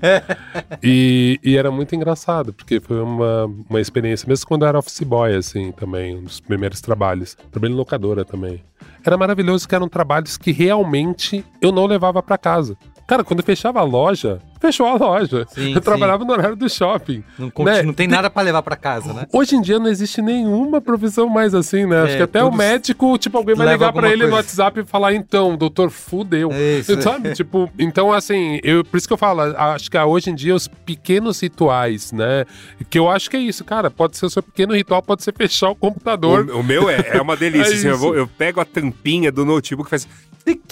E, e era muito engraçado, porque foi uma, uma experiência, mesmo quando eu era office boy, assim, também, um dos primeiros trabalhos. Trabalhei em locadora também. Era maravilhoso que eram trabalhos que realmente eu não levava pra casa. Cara, quando fechava a loja, fechou a loja. Sim, eu sim. trabalhava no horário do shopping. Não, Né? não tem nada pra levar pra casa, né? Hoje em dia não existe nenhuma profissão mais assim, né? Acho É, que até o médico, tipo, alguém vai ligar pra alguma ele no coisa. WhatsApp e falar, então, doutor, fudeu. É isso. Sabe? tipo, então, assim, eu, por isso que eu falo, acho que hoje em dia os pequenos rituais, né? Que eu acho que é isso, cara. Pode ser o seu pequeno ritual, pode ser fechar o computador. O, o meu é, é uma delícia. É assim, eu, vou- eu pego a tampinha do notebook e faz.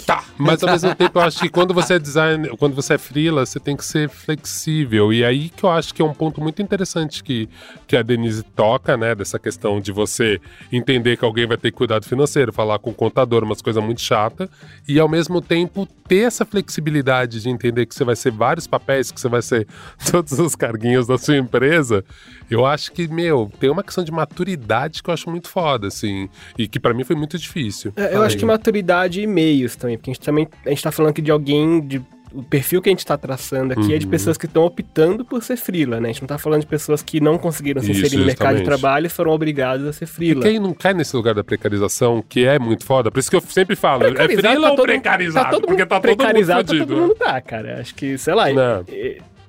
Tá, mas ao mesmo tempo eu acho que quando você é designer, quando você é freela, você tem que ser flexível. E aí que eu acho que é um ponto muito interessante que, que a Denise toca, né? Dessa questão de você entender que alguém vai ter cuidado financeiro, falar com o contador, umas coisas muito chata, e ao mesmo tempo ter essa flexibilidade de entender que você vai ser vários papéis, que você vai ser todos os carguinhos da sua empresa. Eu acho que, meu, tem uma questão de maturidade que eu acho muito foda, assim. E que para mim foi muito difícil. É, eu acho que maturidade e meios também, porque a gente também a gente tá falando aqui de alguém de o perfil que a gente está traçando aqui uhum. é de uhum. pessoas que estão optando por ser frila, né? A gente não está falando de pessoas que não conseguiram se inserir no mercado de trabalho e foram obrigadas a ser frila. E quem não cai nesse lugar da precarização, que é muito foda, por isso que eu sempre falo, é frila tá ou todo, precarizado? Tá todo porque tá precarizado, todo mundo tá todo mundo tá, cara. Acho que, sei lá,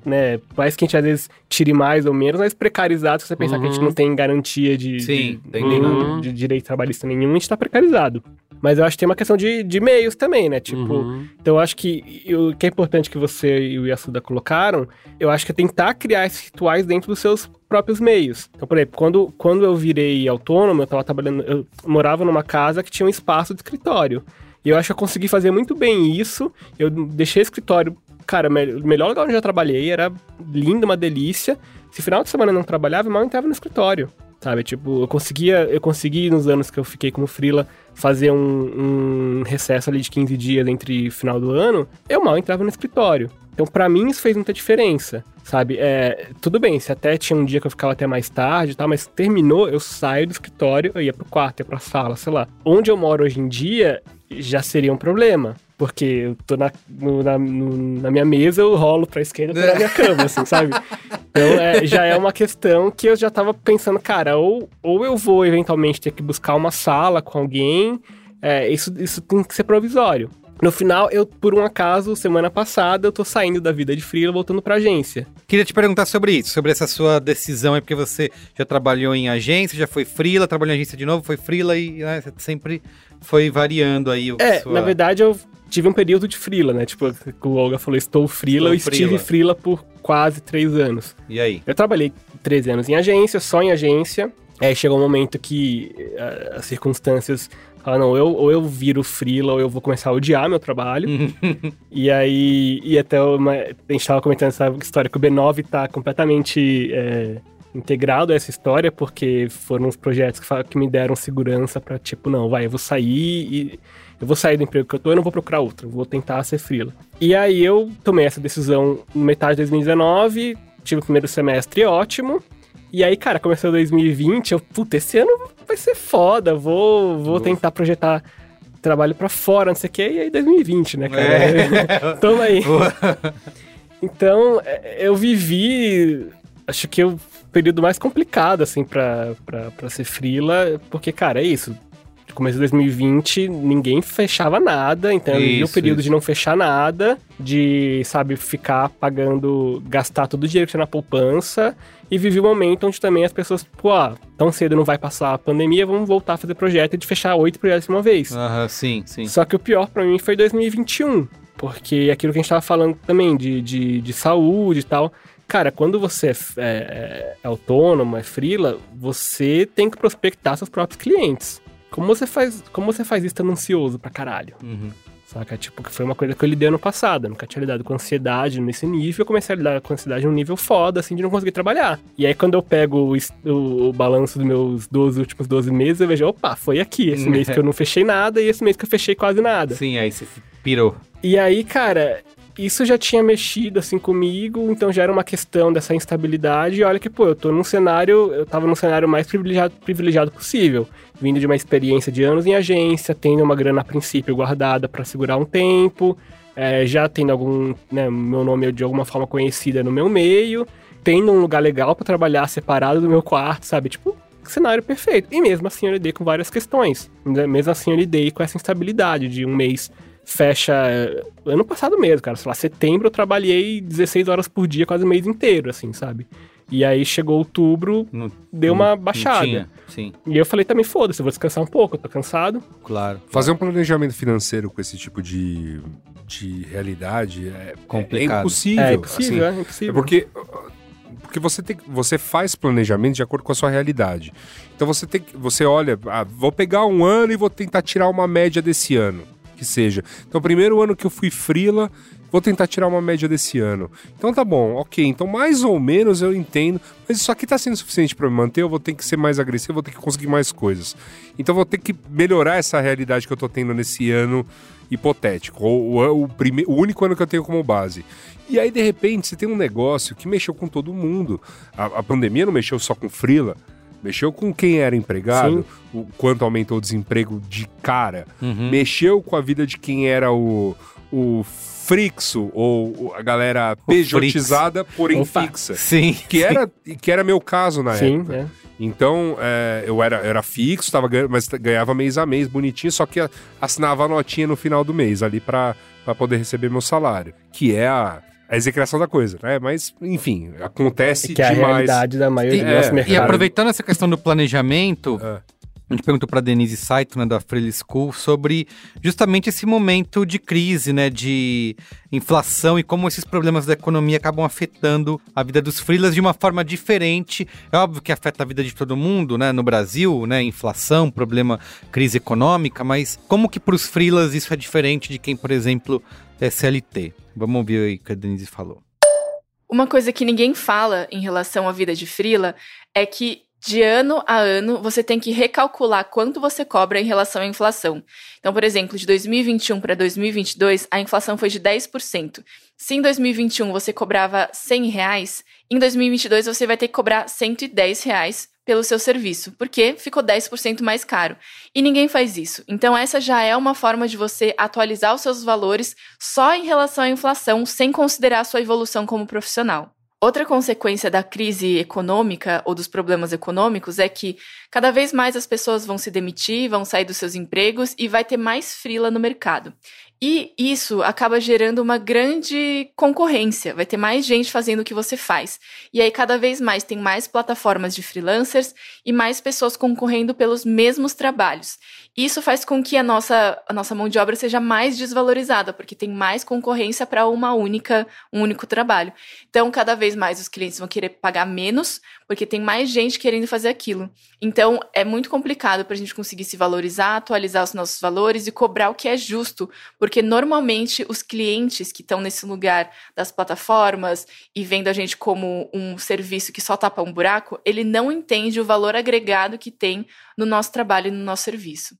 né? Mais que a gente às vezes tire mais ou menos, mas precarizado, se você pensar uhum. que a gente não uhum. tem garantia de, Sim, de, nenhum, de direito trabalhista nenhum, a gente tá precarizado. Mas eu acho que tem uma questão de, de meios também, né? Tipo, uhum. então eu acho que o que é importante que você e o Yasuda colocaram, eu acho que é tentar criar esses rituais dentro dos seus próprios meios. Então, por exemplo, quando, quando eu virei autônomo, eu tava trabalhando, eu morava numa casa que tinha um espaço de escritório. E eu acho que eu consegui fazer muito bem isso. Eu deixei o escritório cara, o melhor lugar onde eu já trabalhei, era lindo, uma delícia. Se final de semana eu não trabalhava, eu mal entrava no escritório. Sabe, tipo, eu conseguia, eu consegui nos anos que eu fiquei como frila fazer um, um recesso ali de 15 dias entre final do ano, eu mal entrava no escritório. Então, para mim, isso fez muita diferença, sabe? É, tudo bem, se até tinha um dia que eu ficava até mais tarde e tal, mas terminou, eu saio do escritório, eu ia pro quarto, ia pra sala, sei lá. Onde eu moro hoje em dia, já seria um problema. Porque eu tô na, no, na, no, na minha mesa, eu rolo pra esquerda, na minha cama, assim, sabe? Então é, já é uma questão que eu já tava pensando, cara, ou, ou eu vou eventualmente ter que buscar uma sala com alguém, é, isso, isso tem que ser provisório. No final, eu, por um acaso, semana passada, eu tô saindo da vida de freela, voltando pra agência. Queria te perguntar sobre isso, sobre essa sua decisão, é porque você já trabalhou em agência, já foi freela, trabalhou em agência de novo, foi freela e né, você sempre foi variando aí o É, sua... na verdade, eu tive um período de frila, né? Tipo, o Olga falou, estou frila, eu estive frila por quase três anos. E aí? Eu trabalhei 13 anos em agência, só em agência. Aí chegou um momento que uh, as circunstâncias falaram, não, eu, ou eu viro frila ou eu vou começar a odiar meu trabalho. e aí, e até uma, a gente tava comentando essa história que o B9 tá completamente é, integrado a essa história, porque foram os projetos que, que me deram segurança para tipo, não, vai, eu vou sair e eu vou sair do emprego que eu tô e não vou procurar outro, vou tentar ser frila. E aí eu tomei essa decisão no metade de 2019, tive o primeiro semestre ótimo, e aí, cara, começou 2020, eu, puta, esse ano vai ser foda, vou, vou tentar projetar trabalho para fora, não sei o que, e aí 2020, né, cara? É. Toma aí. então, é, eu vivi, acho que o período mais complicado, assim, pra, pra, pra ser frila, porque, cara, é isso, começo de 2020, ninguém fechava nada, então eu vi o período isso. de não fechar nada, de, sabe, ficar pagando, gastar todo o dinheiro que tinha na poupança, e vivi um momento onde também as pessoas, pô, ah, tão cedo não vai passar a pandemia, vamos voltar a fazer projeto e de fechar oito projetos de uma vez. Aham, sim, sim. Só que o pior para mim foi 2021, porque aquilo que a gente tava falando também de, de, de saúde e tal, cara, quando você é, é, é autônomo, é frila, você tem que prospectar seus próprios clientes. Como você faz, como você faz isso tão ansioso pra caralho? Uhum. Saca? Tipo, que foi uma coisa que eu lidei ano passado. Eu nunca tinha lidado com ansiedade nesse nível. Eu comecei a lidar com ansiedade num nível foda, assim, de não conseguir trabalhar. E aí, quando eu pego o, o, o balanço dos meus 12 últimos 12 meses, eu vejo, opa, foi aqui. Esse mês que eu não fechei nada e esse mês que eu fechei quase nada. Sim, aí você pirou. E aí, cara, isso já tinha mexido assim comigo, então já era uma questão dessa instabilidade. E olha que, pô, eu tô num cenário, eu tava num cenário mais privilegiado, privilegiado possível, vindo de uma experiência de anos em agência, tendo uma grana a princípio guardada para segurar um tempo, é, já tendo algum, né, meu nome de alguma forma conhecida no meu meio, tendo um lugar legal para trabalhar separado do meu quarto, sabe? Tipo, cenário perfeito. E mesmo assim eu lidei com várias questões. Mesmo assim eu lidei com essa instabilidade de um mês fecha. Eh, ano passado mesmo, cara. Sei lá, setembro eu trabalhei 16 horas por dia quase o mês inteiro, assim, sabe? E aí chegou outubro, no, deu uma baixada. Tinha, sim. E eu falei também, foda-se, eu vou descansar um pouco, eu tô cansado. Claro. Fazer um planejamento financeiro com esse tipo de, de realidade é, complicado. É impossível. É impossível, assim, é impossível. É porque porque você tem, você faz planejamento de acordo com a sua realidade. Então você tem, você olha, ah, vou pegar um ano e vou tentar tirar uma média desse ano que seja. Então, primeiro ano que eu fui frila, vou tentar tirar uma média desse ano. Então tá bom, ok. Então mais ou menos eu entendo, mas isso aqui tá sendo suficiente para me manter, eu vou ter que ser mais agressivo, vou ter que conseguir mais coisas. Então vou ter que melhorar essa realidade que eu tô tendo nesse ano hipotético, ou o, o, prime... o único ano que eu tenho como base. E aí, de repente, você tem um negócio que mexeu com todo mundo. A, a pandemia não mexeu só com Frila, mexeu com quem era empregado, o quanto aumentou o desemprego de cara, Uhum. mexeu com a vida de quem era o, o frixo, ou a galera pejotizada, porém Opa. fixa. Sim. Que era, que era meu caso na Sim, época. é. Então, é, eu era, era fixo, tava ganhando, mas ganhava mês a mês, bonitinho, só que assinava a notinha no final do mês ali para poder receber meu salário. Que é a, a execração da coisa, né? Mas, enfim, acontece Que é a demais. realidade da maioria E- do nosso é, mercado. E aproveitando essa questão do planejamento, É. a gente perguntou para Denise Saito, né, da Freely School, sobre justamente esse momento de crise, né, de inflação e como esses problemas da economia acabam afetando a vida dos freelas de uma forma diferente. É óbvio que afeta a vida de todo mundo, né, no Brasil, né, inflação, problema, crise econômica, mas como que para os freelas isso é diferente de quem, por exemplo, é CLT? Vamos ouvir aí o que a Denise falou. Uma coisa que ninguém fala em relação à vida de frila é que de ano a ano você tem que recalcular quanto você cobra em relação à inflação. Então, por exemplo, de 2021 para 2022, a inflação foi de 10%. Se em 2021 você cobrava 100 reais, em 2022 você vai ter que cobrar 110 reais pelo seu serviço, porque ficou 10% mais caro. E ninguém faz isso. Então, essa já é uma forma de você atualizar os seus valores só em relação à inflação, sem considerar a sua evolução como profissional. Outra consequência da crise econômica ou dos problemas econômicos é que cada vez mais as pessoas vão se demitir, vão sair dos seus empregos e vai ter mais frila no mercado. E isso acaba gerando uma grande concorrência, vai ter mais gente fazendo o que você faz. E aí, cada vez mais, tem mais plataformas de freelancers e mais pessoas concorrendo pelos mesmos trabalhos. Isso faz com que a nossa, a nossa mão de obra seja mais desvalorizada, porque tem mais concorrência para uma única, um único trabalho. Então, cada vez mais os clientes vão querer pagar menos, porque tem mais gente querendo fazer aquilo. Então, é muito complicado para a gente conseguir se valorizar, atualizar os nossos valores e cobrar o que é justo, porque normalmente os clientes que estão nesse lugar das plataformas e vendo a gente como um serviço que só tapa um buraco, ele não entende o valor agregado que tem no nosso trabalho e no nosso serviço.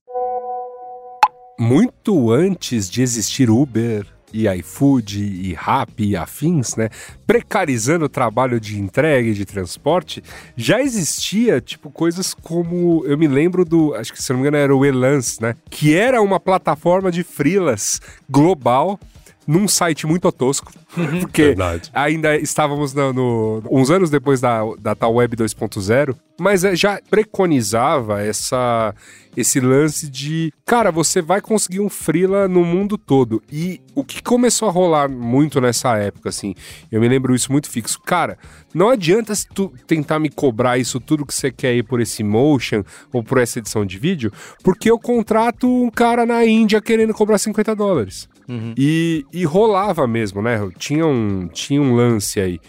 Muito antes de existir Uber e iFood e Rappi e afins, né, precarizando o trabalho de entrega e de transporte, já existia, tipo, coisas como, eu me lembro do, acho que se não me engano era o Elance, né, que era uma plataforma de freelas global num site muito tosco, porque Verdade. ainda estávamos no, no- uns anos depois da, da tal Web 2.0, mas eh, já preconizava essa, esse lance de, cara, você vai conseguir um freela no mundo todo. E o que começou a rolar muito nessa época, assim, eu me lembro isso muito fixo. Cara, não adianta tu tentar me cobrar isso tudo que você quer aí por esse motion ou por essa edição de vídeo, porque eu contrato um cara na Índia querendo cobrar 50 dólares. E, e rolava mesmo, né? Tinha um, tinha um lance aí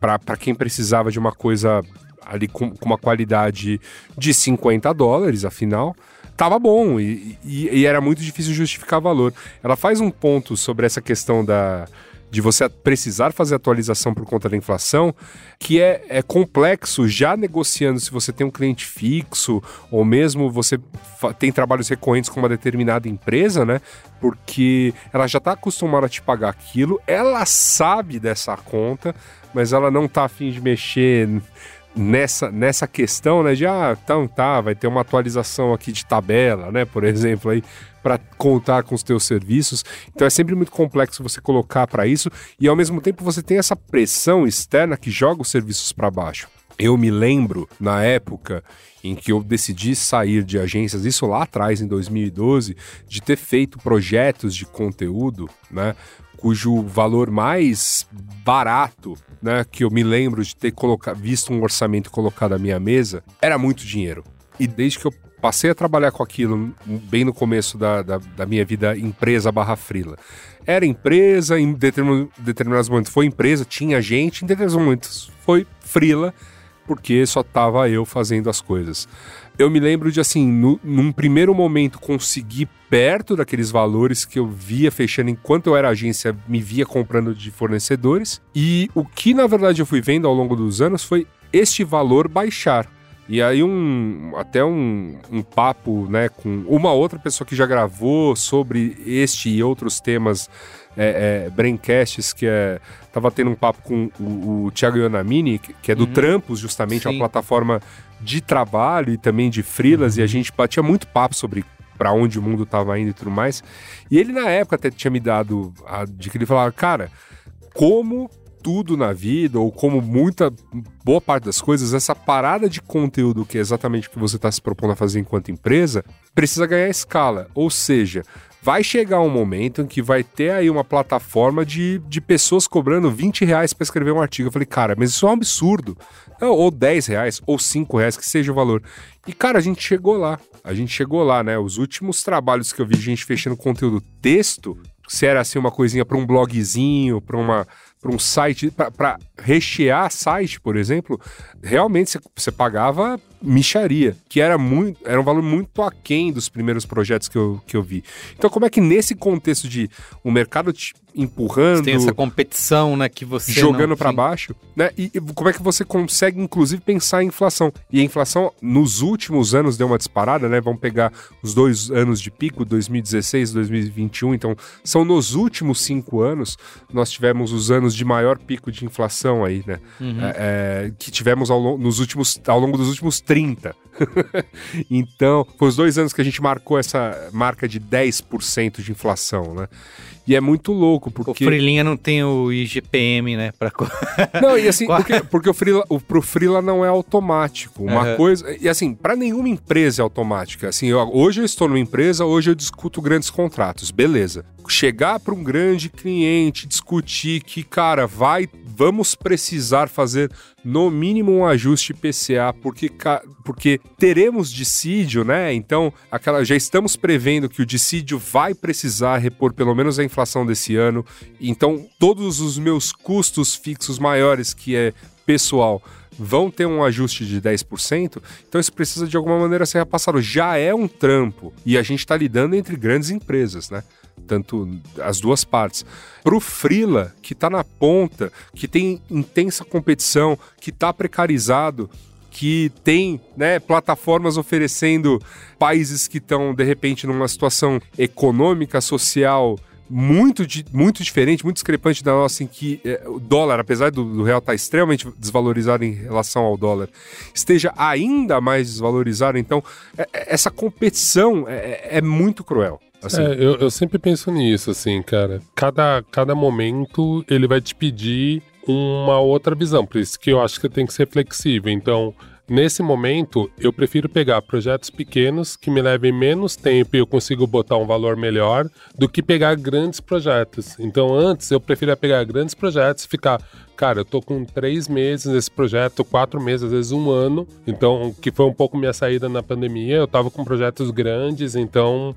para quem precisava de uma coisa ali com, com uma qualidade de 50 dólares, afinal. Tava bom e, e- e era muito difícil justificar valor. Ela faz um ponto sobre essa questão da, de você precisar fazer atualização por conta da inflação, que é, é complexo já negociando se você tem um cliente fixo ou mesmo você tem trabalhos recorrentes com uma determinada empresa, né? Porque ela já está acostumada a te pagar aquilo, ela sabe dessa conta, mas ela não tá afim de mexer nessa, nessa questão, né? De ah, então tá, vai ter uma atualização aqui de tabela, né? Por exemplo, aí para contar com os teus serviços. Então é sempre muito complexo você colocar para isso e ao mesmo tempo você tem essa pressão externa que joga os serviços para baixo. Eu me lembro na época em que eu decidi sair de agências, isso lá atrás em 2012, de ter feito projetos de conteúdo, né? cujo valor mais barato, né, que eu me lembro de ter coloca- visto um orçamento colocado à minha mesa, era muito dinheiro. E desde que eu passei a trabalhar com aquilo bem no começo da, da, da minha vida empresa barra frila. Era empresa, em determin- determinados momentos foi empresa, tinha gente, em determinados momentos foi frila, porque só tava eu fazendo as coisas. Eu me lembro de, assim, no, num primeiro momento conseguir perto daqueles valores que eu via fechando enquanto eu era agência, me via comprando de fornecedores. E o que, na verdade, eu fui vendo ao longo dos anos foi este valor baixar. E aí um até um, um papo né, com uma outra pessoa que já gravou sobre este e outros temas é, é, braincasts, que é. Tava tendo um papo com o, o Thiago Ionamini, que, que é do Uhum. Trampos, justamente, Sim. uma plataforma de trabalho e também de freelas, e a gente batia muito papo sobre para onde o mundo tava indo e tudo mais. E ele, na época, até tinha me dado a dica, ele falava, cara, como tudo na vida, ou como muita boa parte das coisas, essa parada de conteúdo, que é exatamente o que você está se propondo a fazer enquanto empresa, precisa ganhar escala. Ou seja, vai chegar um momento em que vai ter aí uma plataforma de, de pessoas cobrando 20 reais para escrever um artigo. Eu falei, cara, mas isso é um absurdo. Não, ou 10 reais, ou 5 reais, que seja o valor. E, cara, a gente chegou lá. A gente chegou lá, né? Os últimos trabalhos que eu vi gente fechando conteúdo texto, se era assim uma coisinha para um blogzinho, para uma para um site, para rechear site, por exemplo, realmente você- pagava micharia, que era muito, era um valor muito aquém dos primeiros projetos que eu, que eu vi. Então, como é que nesse contexto de o mercado te empurrando, Tem essa competição, né, que você jogando para baixo, né? E, e como é que você consegue, inclusive, pensar em inflação? E a inflação, nos últimos anos, deu uma disparada, né? Vamos pegar os dois anos de pico, 2016 e 2021. Então, são nos últimos cinco anos, nós tivemos os anos de maior pico de inflação aí, né? É, é, que tivemos ao, nos últimos, ao longo dos últimos 30. então, foi os dois anos que a gente marcou essa marca de 10% de inflação, né? E é muito louco, O porque... Freelinha não tem o IGPM, né, pra... Não, e assim, porque, porque o freela, o, pro freela não é automático. Uma Aham. coisa. E assim, para nenhuma empresa é automática. Assim, eu- hoje eu estou numa empresa, hoje eu discuto grandes contratos. Beleza. Chegar para um grande cliente, discutir que, cara, vai. Vamos precisar fazer no mínimo um ajuste PCA, porque, porque teremos dissídio, né? Então, aquela, já estamos prevendo que o dissídio vai precisar repor pelo menos a inflação desse ano. Então, todos os meus custos fixos maiores, que é pessoal, vão ter um ajuste de 10%. Então, isso precisa de alguma maneira ser repassado. Já é um trampo. E a gente está lidando entre grandes empresas, né? Tanto as duas partes. Para o Freela, que está na ponta, que tem intensa competição, que está precarizado, que tem né, plataformas oferecendo países que estão, de repente, numa situação econômica, social muito, muito diferente, muito discrepante da nossa, em que eh, o dólar, apesar do, do real estar extremamente desvalorizado em relação ao dólar, esteja ainda mais desvalorizado. Então, é- é- essa competição é, é muito cruel. Assim, É, eu, eu sempre penso nisso, assim, cara. Cada, cada momento ele vai te pedir uma outra visão. Por isso que eu acho que tem que ser flexível. Então, nesse momento, eu prefiro pegar projetos pequenos que me levem menos tempo e eu consigo botar um valor melhor do que pegar grandes projetos. Então, antes eu preferia pegar grandes projetos e ficar. Cara, eu tô com três meses nesse projeto, quatro meses, às vezes um ano. Então, que foi um pouco minha saída na pandemia. Eu tava com projetos grandes, então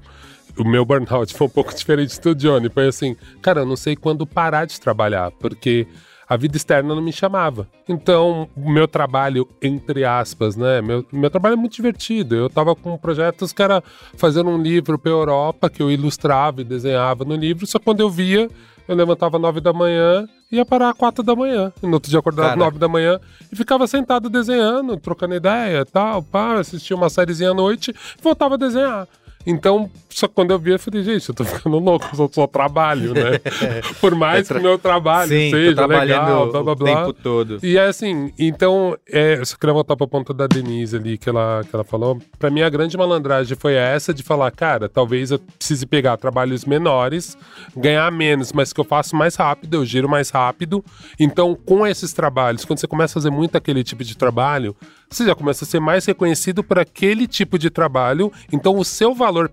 o meu burnout foi um pouco diferente do Johnny. Foi assim, cara, eu não sei quando parar de trabalhar, porque a vida externa não me chamava. Então, o meu trabalho, entre aspas, né? Meu, meu trabalho é muito divertido. Eu tava com projetos que era fazendo um livro pra Europa, que eu ilustrava e desenhava no livro, só quando eu via. Eu levantava nove da manhã ia parar às quatro da manhã. E no outro dia acordava às nove da manhã e ficava sentado desenhando, trocando ideia tal, pá, assistia uma sériezinha à noite e voltava a desenhar. Então, só quando eu vi, eu falei, gente, eu tô ficando louco, eu só, trabalho, né? Por mais É tra- que o meu trabalho Sim, seja legal, blá blá o blá. tempo todo. E é assim, então, é, eu só queria voltar pra ponta da Denise ali, que ela, que ela falou. Pra mim, a grande malandragem foi essa de falar, cara, talvez eu precise pegar trabalhos menores, ganhar menos, mas que eu faço mais rápido, eu giro mais rápido. Então, com esses trabalhos, quando você começa a fazer muito aquele tipo de trabalho, você já começa a ser mais reconhecido por aquele tipo de trabalho, então o seu valor valor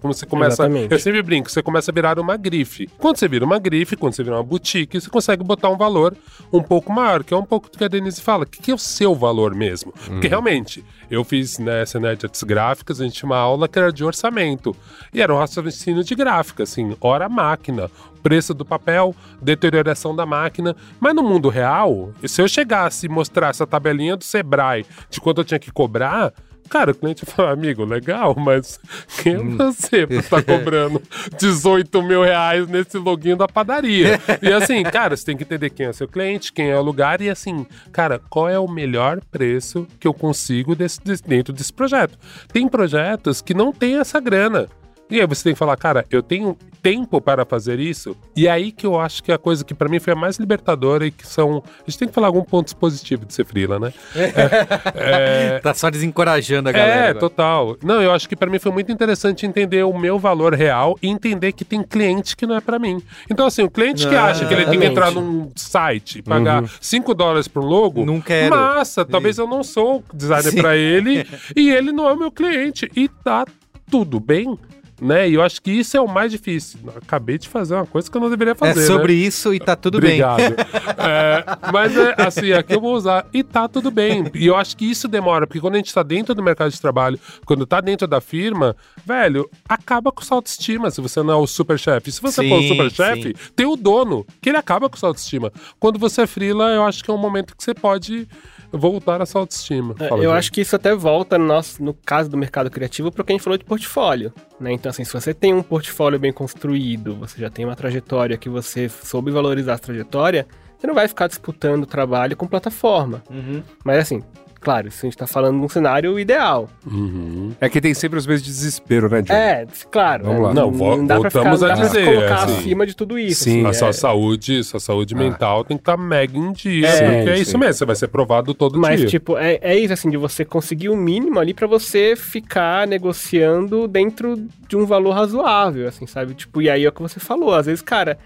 como você começa. Exatamente. Eu sempre brinco, você começa a virar uma grife. Quando você vira uma grife, quando você vira uma boutique, você consegue botar um valor um pouco maior, que é um pouco do que a Denise fala. O que, que é o seu valor mesmo? Porque realmente, eu fiz nessa né, de artes gráficas, a gente tinha uma aula que era de orçamento. E era um raciocínio de gráfica, assim, hora máquina, preço do papel, deterioração da máquina. Mas no mundo real, se eu chegasse e mostrasse a tabelinha do Sebrae de quanto eu tinha que cobrar, Cara, o cliente fala, amigo, legal, mas quem é você pra estar cobrando 18 mil reais nesse login da padaria? E assim, cara, você tem que entender quem é seu cliente, quem é o lugar e assim, cara, qual é o melhor preço que eu consigo desse- dentro desse projeto? Tem projetos que não tem essa grana. E aí você tem que falar, cara, eu tenho tempo para fazer isso. E é aí que eu acho que a coisa que pra mim foi a mais libertadora e que são. A gente tem que falar algum ponto positivo de ser freela, né? É, Tá só desencorajando a galera. é, agora. total. Não, eu acho que pra mim foi muito interessante entender o meu valor real e entender que tem cliente que não é pra mim. Então, assim, o cliente que Ah, acha que ele tem que entrar num site e pagar 5 dólares um logo, Não quero. massa, talvez eu não sou designer pra ele e ele não é o meu cliente. E tá tudo bem. Né? E eu acho que isso é o mais difícil. Acabei de fazer uma coisa que eu não deveria É fazer. né? sobre isso e tá tudo bem. Obrigado. É, mas é assim, aqui eu vou usar. E tá tudo bem. E eu acho que isso demora, porque quando a gente tá dentro do mercado de trabalho, quando tá dentro da firma, velho, acaba com sua autoestima se você não é o super chefe. Se você for o Sim, super chefe, tem o dono, que ele acaba com sua autoestima. Quando você é frila, eu acho que é um momento que você pode voltar a sua autoestima. É, Fala, eu Diego. acho que isso até volta no, nosso, no caso do mercado criativo para o que a gente falou de portfólio. Né? Então, assim, se você tem um portfólio bem construído, você já tem uma trajetória que você soube valorizar a trajetória, você não vai ficar disputando trabalho com plataforma. Uhum. Mas assim, claro, isso a gente tá falando de um cenário ideal. Uhum. É que tem sempre os meses de desespero, né? É, claro. Vamos é, lá. Não, vo- dá pra ficar, voltamos não a dá pra dizer, colocar assim. acima de tudo isso. Sim. assim, A é- sua saúde, sua saúde mental tem que estar mega em dia, É, porque é sim. isso mesmo, você vai ser provado todo Mas, dia. tipo, é, é isso, assim, de você conseguir o mínimo ali pra você ficar negociando dentro de um valor razoável, assim, sabe? Tipo, e aí é o que você falou. Às vezes, cara,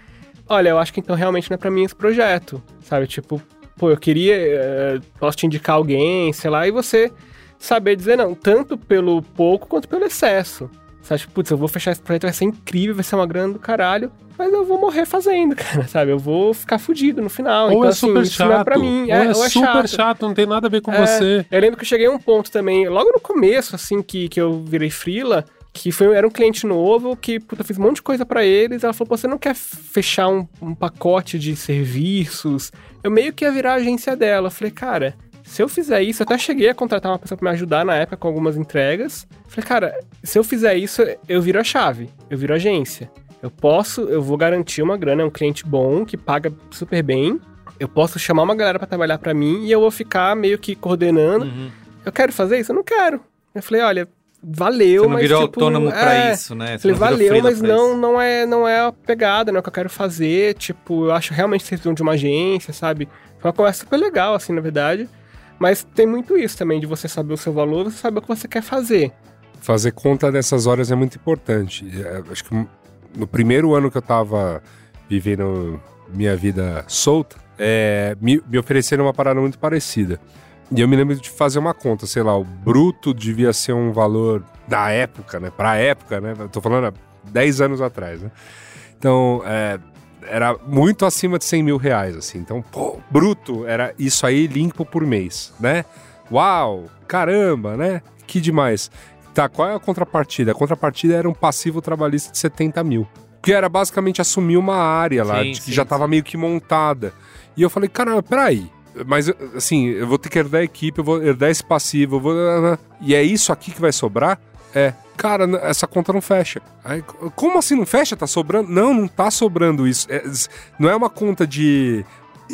olha, eu acho que então realmente não é pra mim esse projeto, sabe? Tipo, pô, eu queria, eh, posso te indicar alguém, sei lá, e você saber dizer não, tanto pelo pouco quanto pelo excesso. Sabe, tipo, putz, eu vou fechar esse projeto, vai ser incrível, vai ser uma grana do caralho, mas eu vou morrer fazendo, cara, sabe? Eu vou ficar fudido no final. Ou então, é assim, super chato, não é pra mim. ou é, ou é super chato. chato. não tem nada a ver com É, você. Eu lembro que eu cheguei a um ponto também, logo no começo, assim, que, que eu virei frila, que foi, era um cliente novo, que, puta, eu fiz um monte de coisa pra eles, ela falou, pô, você não quer fechar um, um pacote de serviços? Eu meio que ia virar a agência dela. Falei, cara, se eu fizer isso, eu até cheguei a contratar uma pessoa pra me ajudar na época com algumas entregas. Falei, cara, se eu fizer isso, eu viro a chave, eu viro a agência. Eu posso, eu vou garantir uma grana, é um cliente bom, que paga super bem. Eu posso chamar uma galera pra trabalhar pra mim e eu vou ficar meio que coordenando. Uhum. Eu quero fazer isso? Eu não quero. Eu falei, olha, valeu, Você não mas virou tipo, autônomo pra é, isso, né? Você Falei, valeu, mas pra não, isso. não, é, não é a pegada, não é o que eu quero fazer. Tipo, eu acho realmente que vocês precisam de uma agência, sabe? Foi uma conversa super legal, assim, na verdade. Mas tem muito isso também, de você saber o seu valor, você saber o que você quer fazer. Fazer conta dessas horas é muito importante. É, acho que no primeiro ano que eu tava vivendo minha vida solta, é, me, me ofereceram uma parada muito parecida. E eu me lembro de fazer uma conta, sei lá, o bruto devia ser um valor da época, né? Pra época, né? Eu tô falando há 10 anos atrás, né? Então, é, era muito acima de 100 mil reais, assim. Então, pô, bruto era isso aí limpo por mês, né? Uau, caramba, né? Que demais. Tá, qual é a contrapartida? A contrapartida era um passivo trabalhista de 70 mil. Que era basicamente assumir uma área lá, Sim, de que sim, já tava meio que montada. E eu falei, caramba, peraí. Mas, assim, eu vou ter que herdar a equipe, eu vou herdar esse passivo, eu vou... E é isso aqui que vai sobrar? É. Cara, essa conta não fecha. Aí, como assim não fecha? Tá sobrando? Não, não tá sobrando isso. É, não é uma conta de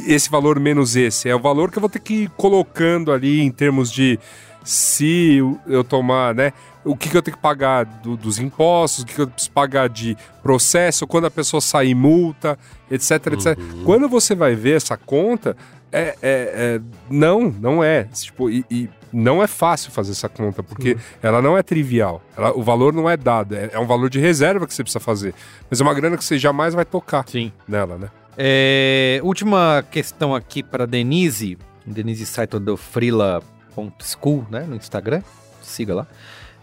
esse valor menos esse. É o valor que eu vou ter que ir colocando ali em termos de se eu tomar, né? O que, que eu tenho que pagar do- dos impostos, o que, que eu preciso pagar de processo, quando a pessoa sair multa, etc, etc. Quando você vai ver essa conta, é, é- é- não, não é. Tipo, e, e não é fácil fazer essa conta, porque ela não é trivial. Ela- o valor não é dado, é, é um valor de reserva que você precisa fazer. Mas é uma grana que você jamais vai tocar Sim. nela, né? É, última questão aqui para Denise. Denise Saito do Frila.school, né? No Instagram. Siga lá.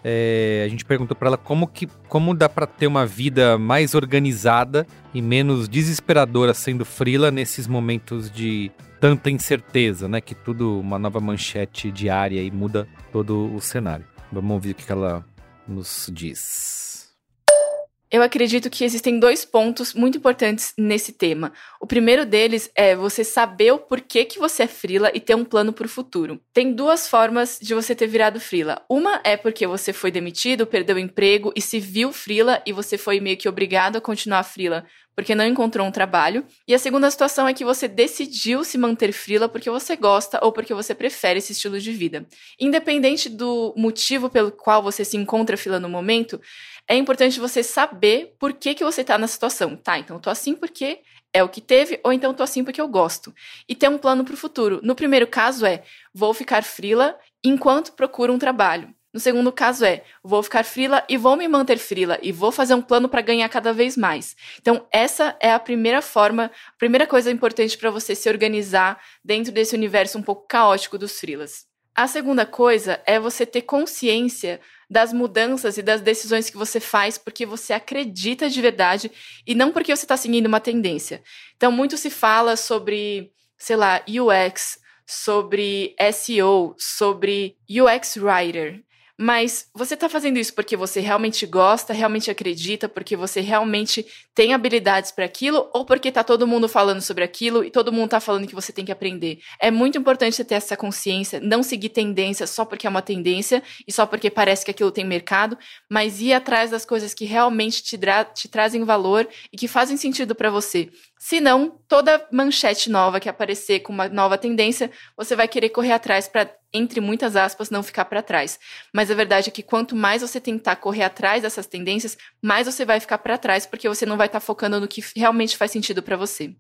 É, a gente perguntou para ela como que como dá para ter uma vida mais organizada e menos desesperadora sendo frila nesses momentos de tanta incerteza, né? Que tudo uma nova manchete diária e muda todo o cenário. Vamos ouvir o que ela nos diz. Eu acredito que existem dois pontos muito importantes nesse tema. O primeiro deles é você saber o porquê que você é frila e ter um plano para o futuro. Tem duas formas de você ter virado frila. Uma é porque você foi demitido, perdeu o emprego e se viu frila e você foi meio que obrigado a continuar frila porque não encontrou um trabalho. E a segunda situação é que você decidiu se manter frila porque você gosta ou porque você prefere esse estilo de vida. Independente do motivo pelo qual você se encontra frila no momento, é importante você saber por que, que você está na situação. Tá, então eu tô assim porque é o que teve, ou então tô assim porque eu gosto. E ter um plano para o futuro. No primeiro caso é, vou ficar frila enquanto procuro um trabalho. No segundo caso é, vou ficar frila e vou me manter frila e vou fazer um plano para ganhar cada vez mais. Então, essa é a primeira forma, a primeira coisa importante para você se organizar dentro desse universo um pouco caótico dos frilas. A segunda coisa é você ter consciência das mudanças e das decisões que você faz porque você acredita de verdade e não porque você está seguindo uma tendência. Então, muito se fala sobre, sei lá, UX, sobre SEO, sobre UX Writer. Mas você está fazendo isso porque você realmente gosta, realmente acredita, porque você realmente tem habilidades para aquilo, ou porque está todo mundo falando sobre aquilo e todo mundo está falando que você tem que aprender? É muito importante você ter essa consciência, não seguir tendência só porque é uma tendência e só porque parece que aquilo tem mercado, mas ir atrás das coisas que realmente te, te trazem valor e que fazem sentido para você. Se não, toda manchete nova que aparecer com uma nova tendência, você vai querer correr atrás para, entre muitas aspas, não ficar para trás. Mas a verdade é que quanto mais você tentar correr atrás dessas tendências, mais você vai ficar para trás, porque você não vai estar tá focando no que realmente faz sentido para você.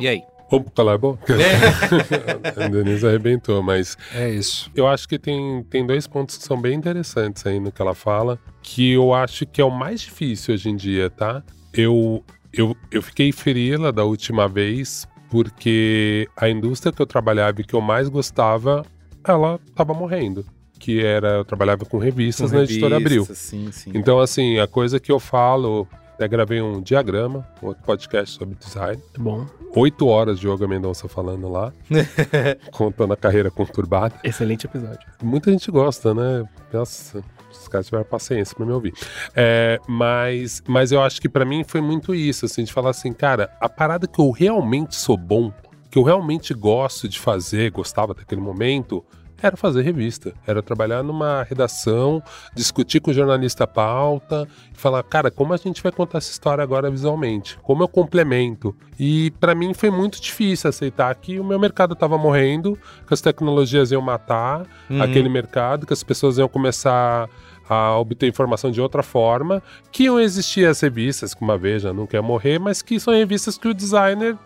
E aí? Opa, lá é bom? É. a Denise arrebentou, mas. É isso. Eu acho que tem, tem dois pontos que são bem interessantes aí no que ela fala, que eu acho que é o mais difícil hoje em dia, tá? Eu eu, eu fiquei ferida da última vez porque a indústria que eu trabalhava e que eu mais gostava, ela estava morrendo. Que era, eu trabalhava com revistas com na editora Abril. Sim, sim. Então, assim, a coisa que eu falo, até gravei um diagrama, um outro podcast sobre design. Bom. Oito horas de Yoga Mendonça falando lá, contando a carreira conturbada. Excelente episódio. Muita gente gosta, né? Nossa, os caras tiveram paciência para me ouvir. É, mas, mas eu acho que para mim foi muito isso, assim, de falar assim, cara, a parada que eu realmente sou bom, que eu realmente gosto de fazer, gostava daquele momento, era fazer revista, era trabalhar numa redação, discutir com o jornalista a pauta, e falar, cara, como a gente vai contar essa história agora visualmente? Como eu complemento? E para mim foi muito difícil aceitar que o meu mercado estava morrendo, que as tecnologias iam matar uhum. aquele mercado, que as pessoas iam começar a obter informação de outra forma, que iam existir as revistas, como a Veja não quer morrer, mas que são revistas que o designer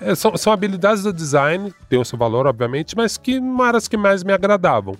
é, são, são, habilidades do design, tem o seu valor, obviamente, mas que não eram as que mais me agradavam.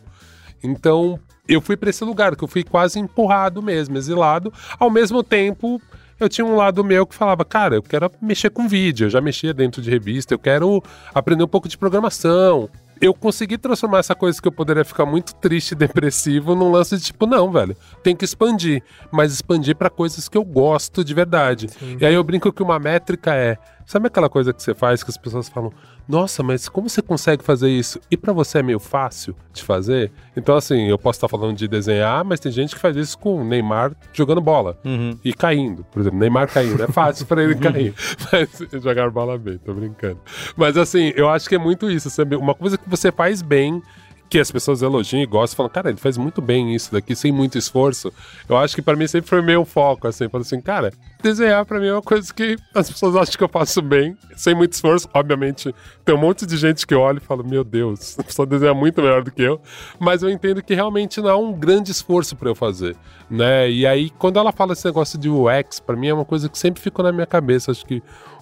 Então, eu fui para esse lugar, que eu fui quase empurrado mesmo, exilado. Ao mesmo tempo, eu tinha um lado meu que falava, cara, eu quero mexer com vídeo, eu já mexia dentro de revista, eu quero aprender um pouco de programação, eu consegui transformar essa coisa que eu poderia ficar muito triste e depressivo num lance de tipo, não, velho, tem que expandir, mas expandir para coisas que eu gosto de verdade. Sim. E aí eu brinco que uma métrica é, sabe aquela coisa que você faz que as pessoas falam, nossa, mas como você consegue fazer isso? E para você é meio fácil de fazer? Então, assim, eu posso estar falando de desenhar, mas tem gente que faz isso com o Neymar jogando bola uhum. e caindo. Por exemplo, Neymar caindo. É fácil para ele cair. Mas jogar bola bem, tô brincando. Mas, assim, eu acho que é muito isso. Sabe? Uma coisa que você faz bem que as pessoas elogiam e gostam, falam, cara, ele faz muito bem isso daqui, sem muito esforço. Eu acho que para mim sempre foi meio foco, assim, falando assim, cara, desenhar para mim é uma coisa que as pessoas acham que eu faço bem, sem muito esforço. Obviamente, tem um monte de gente que olha e fala, meu Deus, a pessoa desenha muito melhor do que eu, mas eu entendo que realmente não há um grande esforço para eu fazer, né? E aí, quando ela fala esse negócio de UX, para mim é uma coisa que sempre ficou na minha cabeça, acho que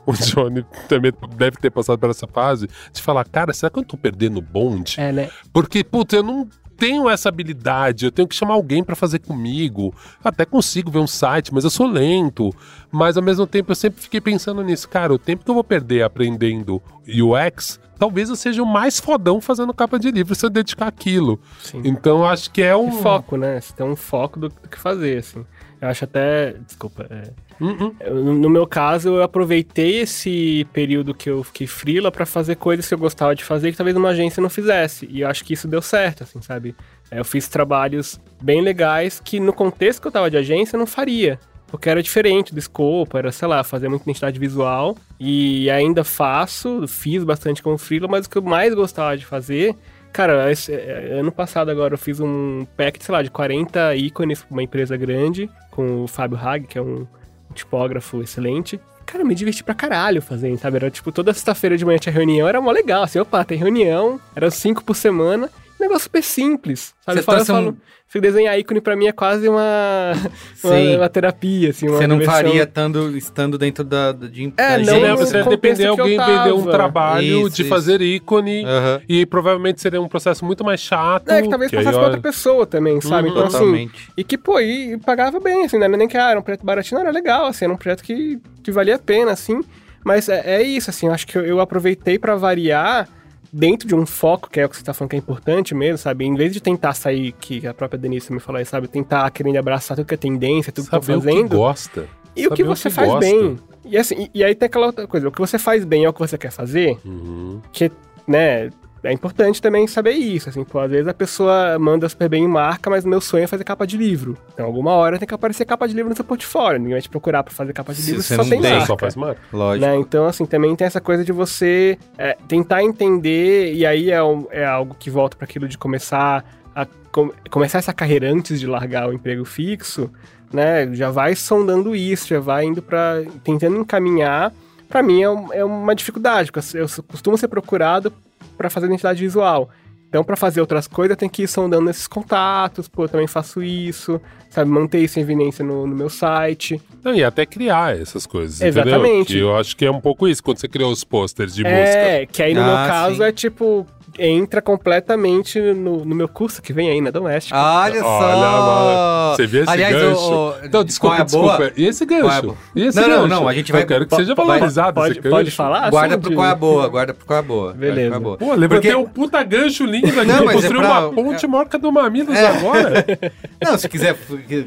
o Johnny também deve ter passado por essa fase de falar, cara, será que eu tô perdendo o bonde? É, né? Porque, puta, eu não tenho essa habilidade, eu tenho que chamar alguém para fazer comigo. Até consigo ver um site, mas eu sou lento. Mas ao mesmo tempo eu sempre fiquei pensando nisso, cara, o tempo que eu vou perder aprendendo UX, talvez eu seja o mais fodão fazendo capa de livro se eu dedicar aquilo. Então acho que é um E foco, né? Você tem um foco do que fazer, assim. Eu acho até. Desculpa. é, hum. eu- no meu caso, eu aproveitei esse período que eu fiquei frila pra fazer coisas que eu gostava de fazer que talvez uma agência não fizesse. E eu acho que isso deu certo, assim, sabe? É, Eu fiz trabalhos bem legais que no contexto que eu tava de agência eu não faria. Porque era diferente do escopo, era, sei lá, fazer muita identidade visual. E ainda faço, fiz bastante como freela, mas o que eu mais gostava de fazer Cara, esse- é, ano passado agora eu fiz um pack, sei lá, de 40 ícones pra uma empresa grande, com o Fábio Hag, que é um tipógrafo excelente. Cara, me diverti pra caralho fazendo, sabe? Era tipo, toda sexta-feira de manhã tinha reunião, era mó legal, assim, opa, tem reunião, era cinco por semana, negócio super simples, sabe? Você Eu falo, eu um- falo, se desenhar ícone pra mim é quase uma, uma, Sim. uma terapia, assim, uma Você não diversão. faria estando, estando dentro da, da- de É, da não, Você, agência. você no depender de contexto que alguém vender um tava. Isso, trabalho de isso. fazer ícone. Aham. E provavelmente seria um processo muito mais chato. É, que talvez que passasse pra outra pessoa também, sabe? Uhum. Então, assim, Totalmente. E que, pô, e, pagava bem, assim, não era nem que ah, era um projeto baratinho, não, era legal, assim, era um projeto que, que valia a pena, assim. Mas é, é isso, assim, eu acho que eu, eu aproveitei pra variar dentro de um foco, que é o que você tá falando que é importante mesmo, sabe? Em vez de tentar sair, que a própria Denise me falou aí, sabe? Tentar querendo abraçar tudo que é tendência, tudo que saber tá o que fazendo. gosta. e o que saber o você que faz gosta. bem. E assim, e, e aí tem aquela outra coisa, o que você faz bem é o que você quer fazer, Uhum. que, né, é importante também saber isso, assim, pô, às vezes a pessoa manda super bem em marca, mas meu sonho é fazer capa de livro. Então, alguma hora tem que aparecer capa de livro no seu portfólio, ninguém vai te procurar pra fazer capa de Se livro você se só não tem tem, Você marca. só faz marca. Lógico. Né? Então, assim, também tem essa coisa de você é, tentar entender, e aí é, um- é algo que volta para aquilo de começar a com- começar essa carreira antes de largar o emprego fixo, né? Já vai sondando isso, já vai indo para tentando encaminhar. Para mim é, um- é uma dificuldade, porque eu costumo ser procurado para fazer identidade visual. Então, para fazer outras coisas, eu tenho que ir sondando esses contatos, pô, eu também faço isso, sabe? Manter isso em evidência no, no meu site. Não, e até criar essas coisas, Exatamente. entendeu? Que eu acho que é um pouco isso, quando você criou os posters de música. É, que aí no Ah, meu caso sim. é tipo, entra completamente no, no meu curso que vem aí na Doméstica. Olha só! Você viu esse Aliás, gancho? o- o- Não, desculpa, qual é a boa? desculpa. E esse é gancho? boa? E esse Não, não, gancho? não, a gente vai- Eu quero que seja valorizado pode- esse gancho. pode falar? Guarda Assim, pro de- qual é a boa, guarda pro qual é a boa. guarda Beleza. é a boa. Pô, levantei Porque- um puta gancho lindo aqui. Não, mas é construiu pra- uma ponte morca do Mamilos É. agora. Não, se quiser,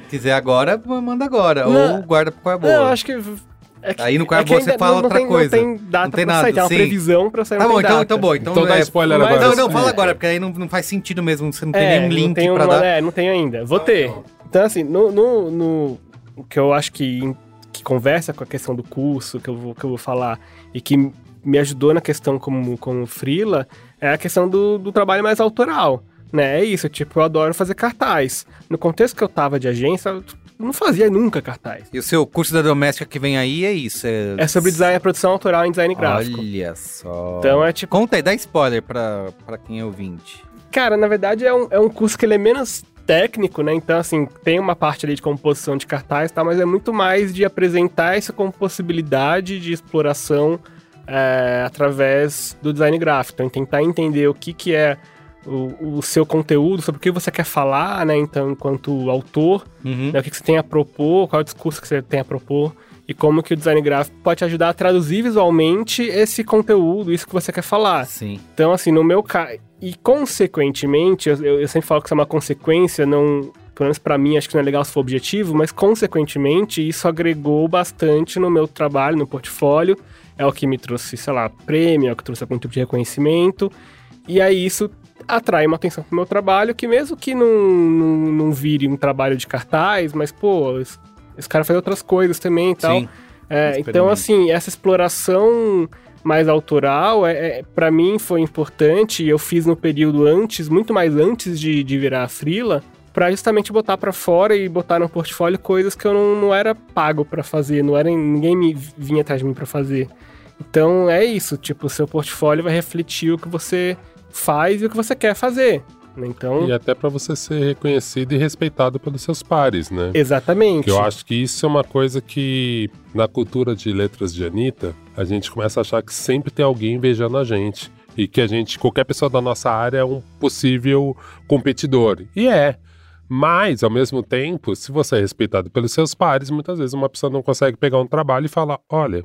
quiser agora, manda agora. Não. Ou guarda pro qual é a boa. Não, eu acho que. É que Aí no é é que boa você ainda fala não, outra tem, coisa. Não tem data Não tem pra nada, sair, tem uma sim. previsão pra sair, Tá não bom, tem então, data. então boa. Então, Então dá é- spoiler mas- agora. Não, não, É. fala agora, porque aí não, não faz sentido mesmo. Você não tem É, nenhum não link tem pra uma- dar. É, não tenho ainda. Vou ter. Então, assim, no, no, no- o que eu acho que, que conversa com a questão do curso, que eu vou, que eu vou falar, e que me ajudou na questão como, como freela, é a questão do, do trabalho mais autoral. Né? É isso, tipo, eu adoro fazer cartaz. No contexto que eu tava de agência, não fazia nunca cartaz. E o seu curso da doméstica que vem aí é isso. É, É sobre design, produção autoral em design gráfico. Olha só. Então é tipo, Conta aí, dá spoiler pra, pra quem é ouvinte. Cara, na verdade é um, é um curso que ele é menos técnico, né? Então, assim, tem uma parte ali de composição de cartaz e tal, mas é muito mais de apresentar isso como possibilidade de exploração é, através do design gráfico. Então, tentar entender o que, que é o, o seu conteúdo, sobre o que você quer falar, né? Então, enquanto autor, Uhum. né, o que, que você tem a propor, qual é o discurso que você tem a propor e como que o design gráfico pode te ajudar a traduzir visualmente esse conteúdo, isso que você quer falar. Sim. Então, assim, no meu caso. E consequentemente, eu, eu sempre falo que isso é uma consequência, não. Pelo menos pra mim, acho que não é legal se for objetivo, mas consequentemente, isso agregou bastante no meu trabalho, no portfólio. É o que me trouxe, sei lá, prêmio, é o que trouxe algum tipo de reconhecimento. E aí isso atrai uma atenção pro meu trabalho, que mesmo que não, não, não vire um trabalho de cartaz, mas, pô, esse, esse cara faz outras coisas também e tal. Sim. É, então, assim, essa exploração mais autoral, é, é, para mim foi importante. Eu fiz no período antes, muito mais antes de, de virar frila, para justamente botar para fora e botar no portfólio coisas que eu não, não era pago para fazer, não era ninguém me vinha atrás de mim para fazer. Então é isso, tipo, o seu portfólio vai refletir o que você faz e o que você quer fazer. né? Então, E até pra você ser reconhecido e respeitado pelos seus pares, né? exatamente. Que eu acho que isso é uma coisa que, na cultura de letras de Anitta, a gente começa a achar que sempre tem alguém invejando a gente. e que a gente, qualquer pessoa da nossa área é um possível competidor. E é. Mas, ao mesmo tempo, se você é respeitado pelos seus pares, muitas vezes uma pessoa não consegue pegar um trabalho e falar: olha,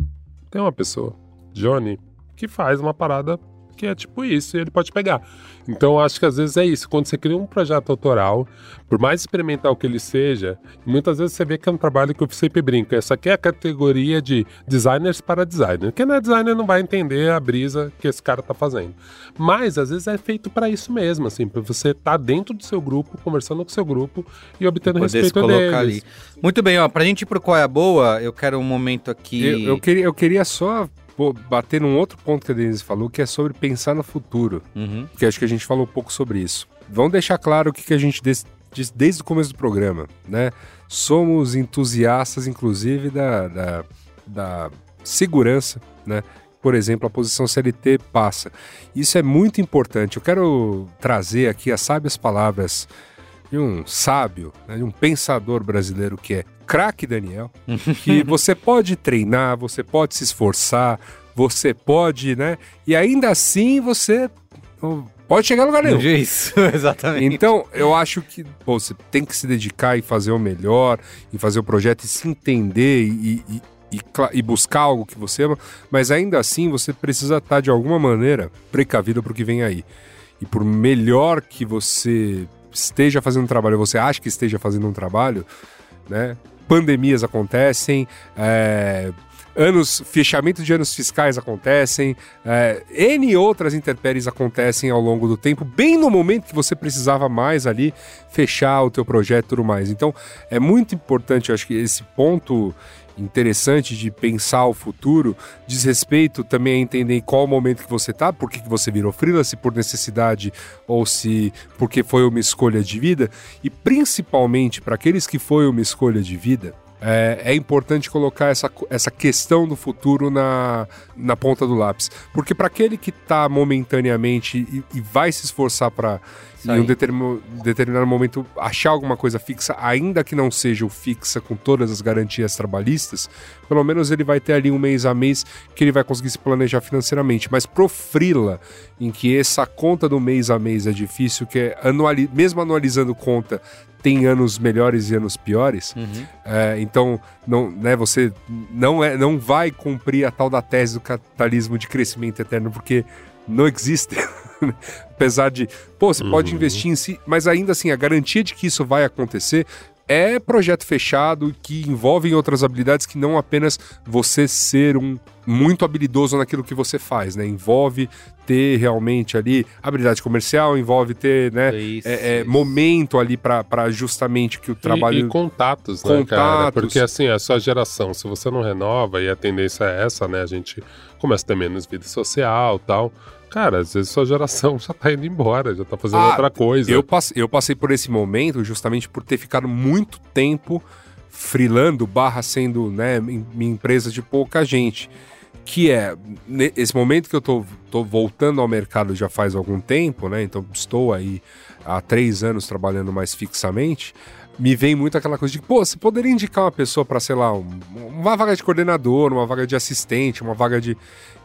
tem uma pessoa, Johnny, que faz uma parada que é tipo isso, e ele pode pegar. Então acho que às vezes é isso. Quando você cria um projeto autoral, por mais experimental que ele seja, muitas vezes você vê que é um trabalho que eu sempre brinco. Essa aqui é a categoria de designers para designer. Quem não é designer não vai entender a brisa que esse cara tá fazendo. Mas às vezes é feito para isso mesmo, assim, para você estar tá dentro do seu grupo, conversando com o seu grupo e obtendo Poder se respeito colocar deles. ali. Muito bem, ó, pra gente ir pro Qual é a Boa, eu quero um momento aqui... Eu, eu queria, eu queria só pô, bater num outro ponto que a Denise falou, que é sobre pensar no futuro. Uhum. Porque acho que a gente falou um pouco sobre isso. Vamos deixar claro o que, que a gente diz desde o começo do programa, né? Somos entusiastas, inclusive, da, da, da segurança, né? Por exemplo, a posição CLT passa. Isso é muito importante. Eu quero trazer aqui as sábias palavras de um sábio, né, de um pensador brasileiro que é craque Daniel, que você pode treinar, você pode se esforçar, você pode, né? E ainda assim você não pode chegar a lugar nenhum. Isso, exatamente. Então, eu acho que pô, você tem que se dedicar e fazer o melhor, e fazer o projeto e se entender e, e, e, e buscar algo que você ama, mas ainda assim você precisa estar de alguma maneira precavido para o que vem aí. E por melhor que você esteja fazendo um trabalho, você acha que esteja fazendo um trabalho, né? Pandemias acontecem, é, anos, fechamento de anos fiscais acontecem, é, N outras intempéries acontecem ao longo do tempo, bem no momento que você precisava mais ali fechar o teu projeto e tudo mais. Então, é muito importante, eu acho que esse ponto interessante de pensar o futuro diz respeito também a entender qual momento que você tá, por que, que você virou freelance, se por necessidade ou se porque foi uma escolha de vida, e principalmente para aqueles que foi uma escolha de vida, é, é importante colocar essa, essa questão do futuro na, na ponta do lápis. Porque para aquele que está momentaneamente e, e vai se esforçar para, em aí. um determin- determinado momento, achar alguma coisa fixa, ainda que não seja o fixa com todas as garantias trabalhistas, pelo menos ele vai ter ali um mês a mês que ele vai conseguir se planejar financeiramente. Mas pro Frila, em que essa conta do mês a mês é difícil, que é anuali mesmo anualizando conta, tem anos melhores e anos piores. É, então, não, né, você não, é, não vai cumprir a tal da tese do capitalismo de crescimento eterno, porque não existe. Apesar de, pô, você pode investir em si, mas ainda assim, a garantia de que isso vai acontecer é projeto fechado que envolve outras habilidades que não apenas você ser um muito habilidoso naquilo que você faz, né? Envolve ter realmente ali habilidade comercial, envolve ter, né, Isso, é, é, isso. momento ali para justamente que o E- trabalho E, contatos, né, cara? Contatos. Porque assim, a sua geração, se você não renova, e a tendência é essa, né? A gente começa a ter menos vida social tal. Cara, às vezes sua geração já tá indo embora, já tá fazendo Ah, outra coisa. Eu passei, eu passei por esse momento justamente por ter ficado muito tempo frilando, barra sendo né, minha empresa de pouca gente. Que é, esse momento que eu tô, tô voltando ao mercado já faz algum tempo, né? Então estou aí há três anos trabalhando mais fixamente. Me vem muito aquela coisa de, pô, você poderia indicar uma pessoa para, sei lá, um- uma vaga de coordenador, uma vaga de assistente, uma vaga de.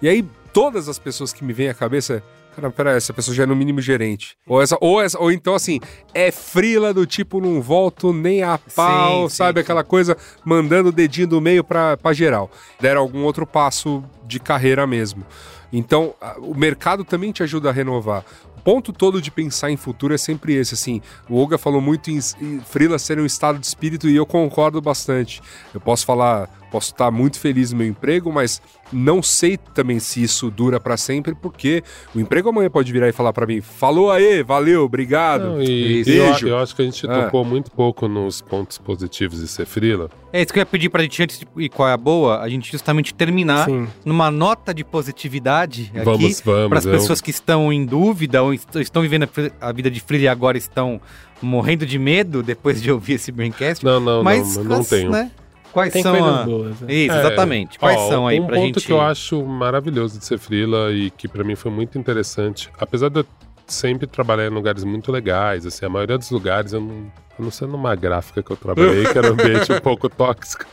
E aí, todas as pessoas que me vêm à cabeça, Cara, peraí, essa pessoa já é no mínimo gerente. Ou, essa, ou, essa, ou então, assim, é frila do tipo, não volto nem a pau, Sim, sim, sabe? sim. Aquela coisa mandando o dedinho do meio pra, pra geral. Deram algum outro passo de carreira mesmo. Então, o mercado também te ajuda a renovar. O ponto todo de pensar em futuro é sempre esse, assim. O Olga falou muito em, em frila ser um estado de espírito e eu concordo bastante. Eu posso falar, posso estar muito feliz no meu emprego, mas não sei também se isso dura pra sempre, porque o emprego amanhã pode virar e falar pra mim: falou aí, valeu, obrigado. Não, e, e eu, Beijo. eu acho que a gente Ah. tocou muito pouco nos pontos positivos de ser frila. É isso que eu ia pedir pra gente antes de ir qual é a boa, a gente justamente terminar Sim. numa nota de positividade aqui Vamos, vamos. para as eu- pessoas que estão em dúvida ou est- estão vivendo a a vida de freela e agora estão morrendo de medo depois de ouvir esse braincast. Não, não, mas não, eu não tenho. né, Quais Tem são coisas a... boas. né? Isso, É, exatamente. Quais Ó, são aí um pra ponto gente... que eu acho maravilhoso de ser frila e que pra mim foi muito interessante, apesar de eu sempre trabalhar em lugares muito legais, assim, a maioria dos lugares eu não, A não ser numa gráfica que eu trabalhei, que era um ambiente um pouco tóxico.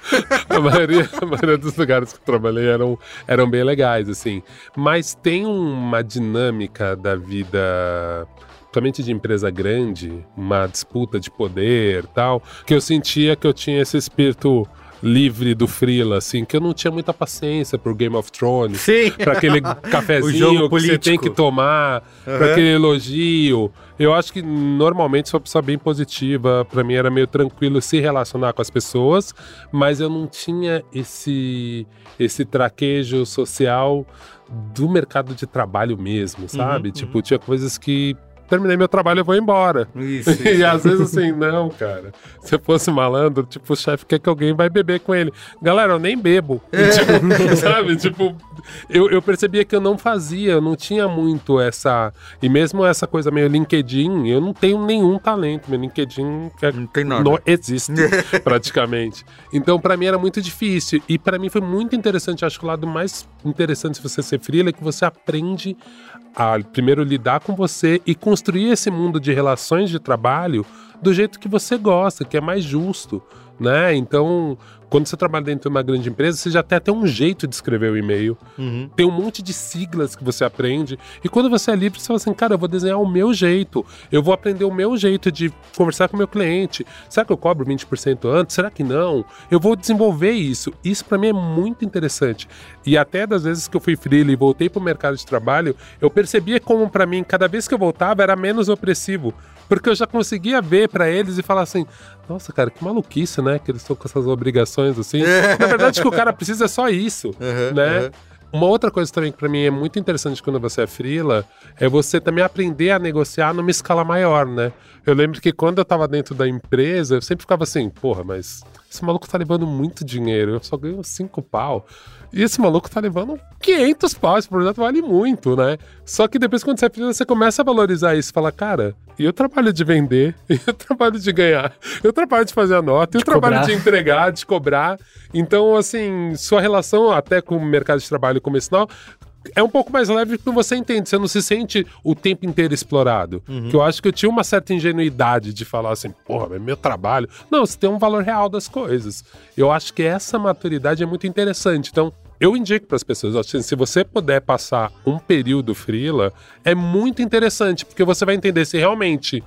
A maioria, a maioria dos lugares que eu trabalhei eram, eram bem legais, assim. Mas tem uma dinâmica da vida principalmente de empresa grande, uma disputa de poder tal, que eu sentia que eu tinha esse espírito livre do Freela, assim, que eu não tinha muita paciência pro Game of Thrones. Sim. Pra aquele cafezinho que você tem que tomar, pra aquele elogio. Eu acho que normalmente sou uma pessoa bem positiva, pra mim era meio tranquilo se relacionar com as pessoas, mas eu não tinha esse esse traquejo social do mercado de trabalho mesmo, sabe? Tipo, tinha coisas que terminei meu trabalho e vou embora. Isso, E às vezes assim, não, cara. Se eu fosse malandro, tipo, o chefe quer que alguém vai beber com ele. Galera, eu nem bebo. Tipo, sabe? Tipo, eu, eu percebia que eu não fazia, eu não tinha muito essa. E mesmo essa coisa meio LinkedIn, eu não tenho nenhum talento. Meu LinkedIn é- Não tem nada. não existe, praticamente. Então, pra mim era muito difícil. E pra mim foi muito interessante. Acho que o lado mais interessante de você ser freela é que você aprende a primeiro lidar com você e construir esse mundo de relações de trabalho do jeito que você gosta, que é mais justo, né? Então, quando você trabalha dentro de uma grande empresa, você já tem até um jeito de escrever o e-mail. Uhum. Tem um monte de siglas que você aprende. E quando você é livre, você fala assim, cara, eu vou desenhar o meu jeito. Eu vou aprender o meu jeito de conversar com o meu cliente. Será que eu cobro 20% antes? Será que não? Eu vou desenvolver isso. Isso para mim é muito interessante. E até das vezes que eu fui freela e voltei para o mercado de trabalho, eu percebia como para mim, cada vez que eu voltava, era menos opressivo. Porque eu já conseguia ver para eles e falar assim: nossa, cara, que maluquice, né? Que eles estão com essas obrigações assim. Na verdade, o que o cara precisa é só isso, Uhum, né? uhum. Uma outra coisa também que pra mim é muito interessante quando você é freela é você também aprender a negociar numa escala maior, né? Eu lembro que quando eu tava dentro da empresa, eu sempre ficava assim, porra, mas esse maluco tá levando muito dinheiro, eu só ganho cinco pau. E esse maluco tá levando 500 pau, esse projeto vale muito, né? Só que depois quando você é freela, você começa a valorizar isso, fala, cara, e eu trabalho de vender, e eu trabalho de ganhar, eu trabalho de fazer a nota, eu De trabalho cobrar. de entregar, de cobrar. Então, assim, sua relação até com o mercado de trabalho comercial é um pouco mais leve porque você entende, você não se sente o tempo inteiro explorado. Que eu acho que eu tinha uma certa ingenuidade de falar assim, porra, é meu trabalho. Não, você tem um valor real das coisas. Eu acho que essa maturidade é muito interessante. Então, eu indico para as pessoas, assim, se você puder passar um período freela, é muito interessante, porque você vai entender se realmente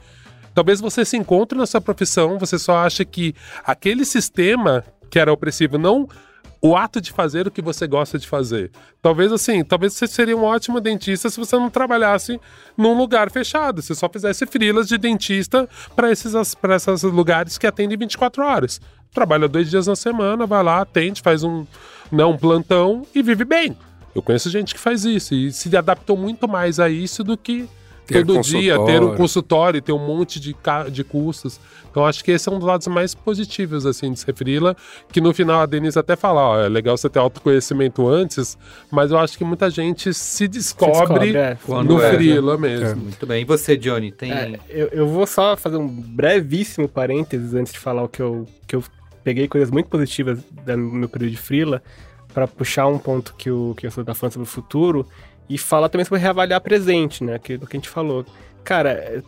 Talvez você se encontre na sua profissão, você só acha que aquele sistema que era opressivo, não o ato de fazer o que você gosta de fazer. Talvez assim, talvez você seria um ótimo dentista se você não trabalhasse num lugar fechado, se só fizesse frilas de dentista para esses esses lugares que atendem 24 horas. Trabalha dois dias na semana, vai lá, atende, faz um, não, um plantão e vive bem. Eu conheço gente que faz isso e se adaptou muito mais a isso do que Ter todo dia ter um consultório. ter um monte de, de custos. Então acho que esse é um dos lados mais positivos assim de ser freela, que no final a Denise até fala, ó, é legal você ter autoconhecimento antes, mas eu acho que muita gente se descobre, descobre, é. Quando no é, freela mesmo. Muito bem. E você, Johnny, tem. É, eu, eu vou só fazer um brevíssimo parênteses antes de falar o que eu, que eu peguei coisas muito positivas do meu período de freela para puxar um ponto que o que eu tá falando sobre o futuro e falar também sobre reavaliar presente, né? Aquilo que a gente falou. Cara, é-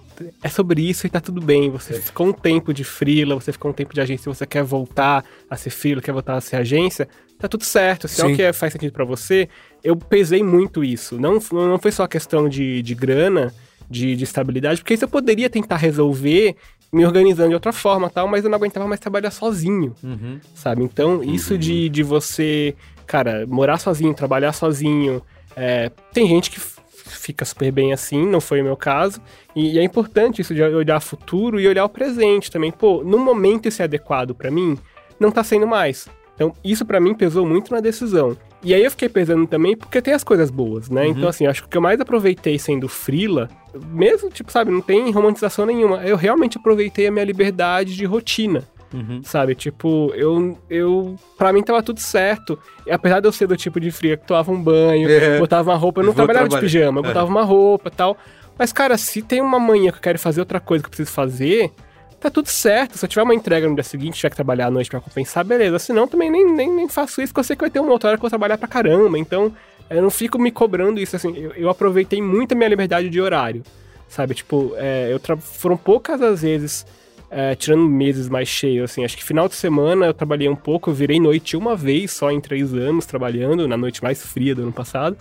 é sobre isso e tá tudo bem. Você ficou um tempo de freela, você ficou um tempo de agência, você quer voltar a ser freela, quer voltar a ser agência, tá tudo certo. Se é Sim. o que é- faz sentido pra você, eu pesei muito isso. Não, não foi só questão de, de grana, de, de estabilidade, porque isso eu poderia tentar resolver me organizando de outra forma tal, mas eu não aguentava mais trabalhar sozinho, Uhum. sabe? Então, isso de, de você, cara, morar sozinho, trabalhar sozinho, é, tem gente que fica super bem assim, não foi o meu caso, e, e é importante isso de olhar futuro e olhar o presente também. Pô, no momento esse é adequado pra mim, não tá sendo mais. Então, isso pra mim pesou muito na decisão. E aí eu fiquei pesando também porque tem as coisas boas, né? Então, assim, acho que o que eu mais aproveitei sendo frila, mesmo, tipo, sabe, não tem romantização nenhuma. Eu realmente aproveitei a minha liberdade de rotina. Uhum. Sabe, tipo, eu, eu. Pra mim tava tudo certo. E apesar de eu ser do tipo de fria que tomava um banho, É. botava uma roupa, eu não Vou trabalhava trabalhar. de pijama, eu É. botava uma roupa e tal. Mas, cara, se tem uma manhã que eu quero fazer outra coisa que eu preciso fazer, tá tudo certo. Se eu tiver uma entrega no dia seguinte, tiver que trabalhar à noite pra compensar, beleza. Se não, também nem, nem, nem faço isso, porque eu sei que vai ter uma outra hora que eu vou trabalhar pra caramba. Então, eu não fico me cobrando isso, assim. Eu, eu aproveitei muito a minha liberdade de horário, sabe? Tipo, é, eu foram poucas as vezes é, tirando meses mais cheios, assim, acho que final de semana eu trabalhei um pouco, eu virei noite uma vez só em três anos trabalhando, na noite mais fria do ano passado.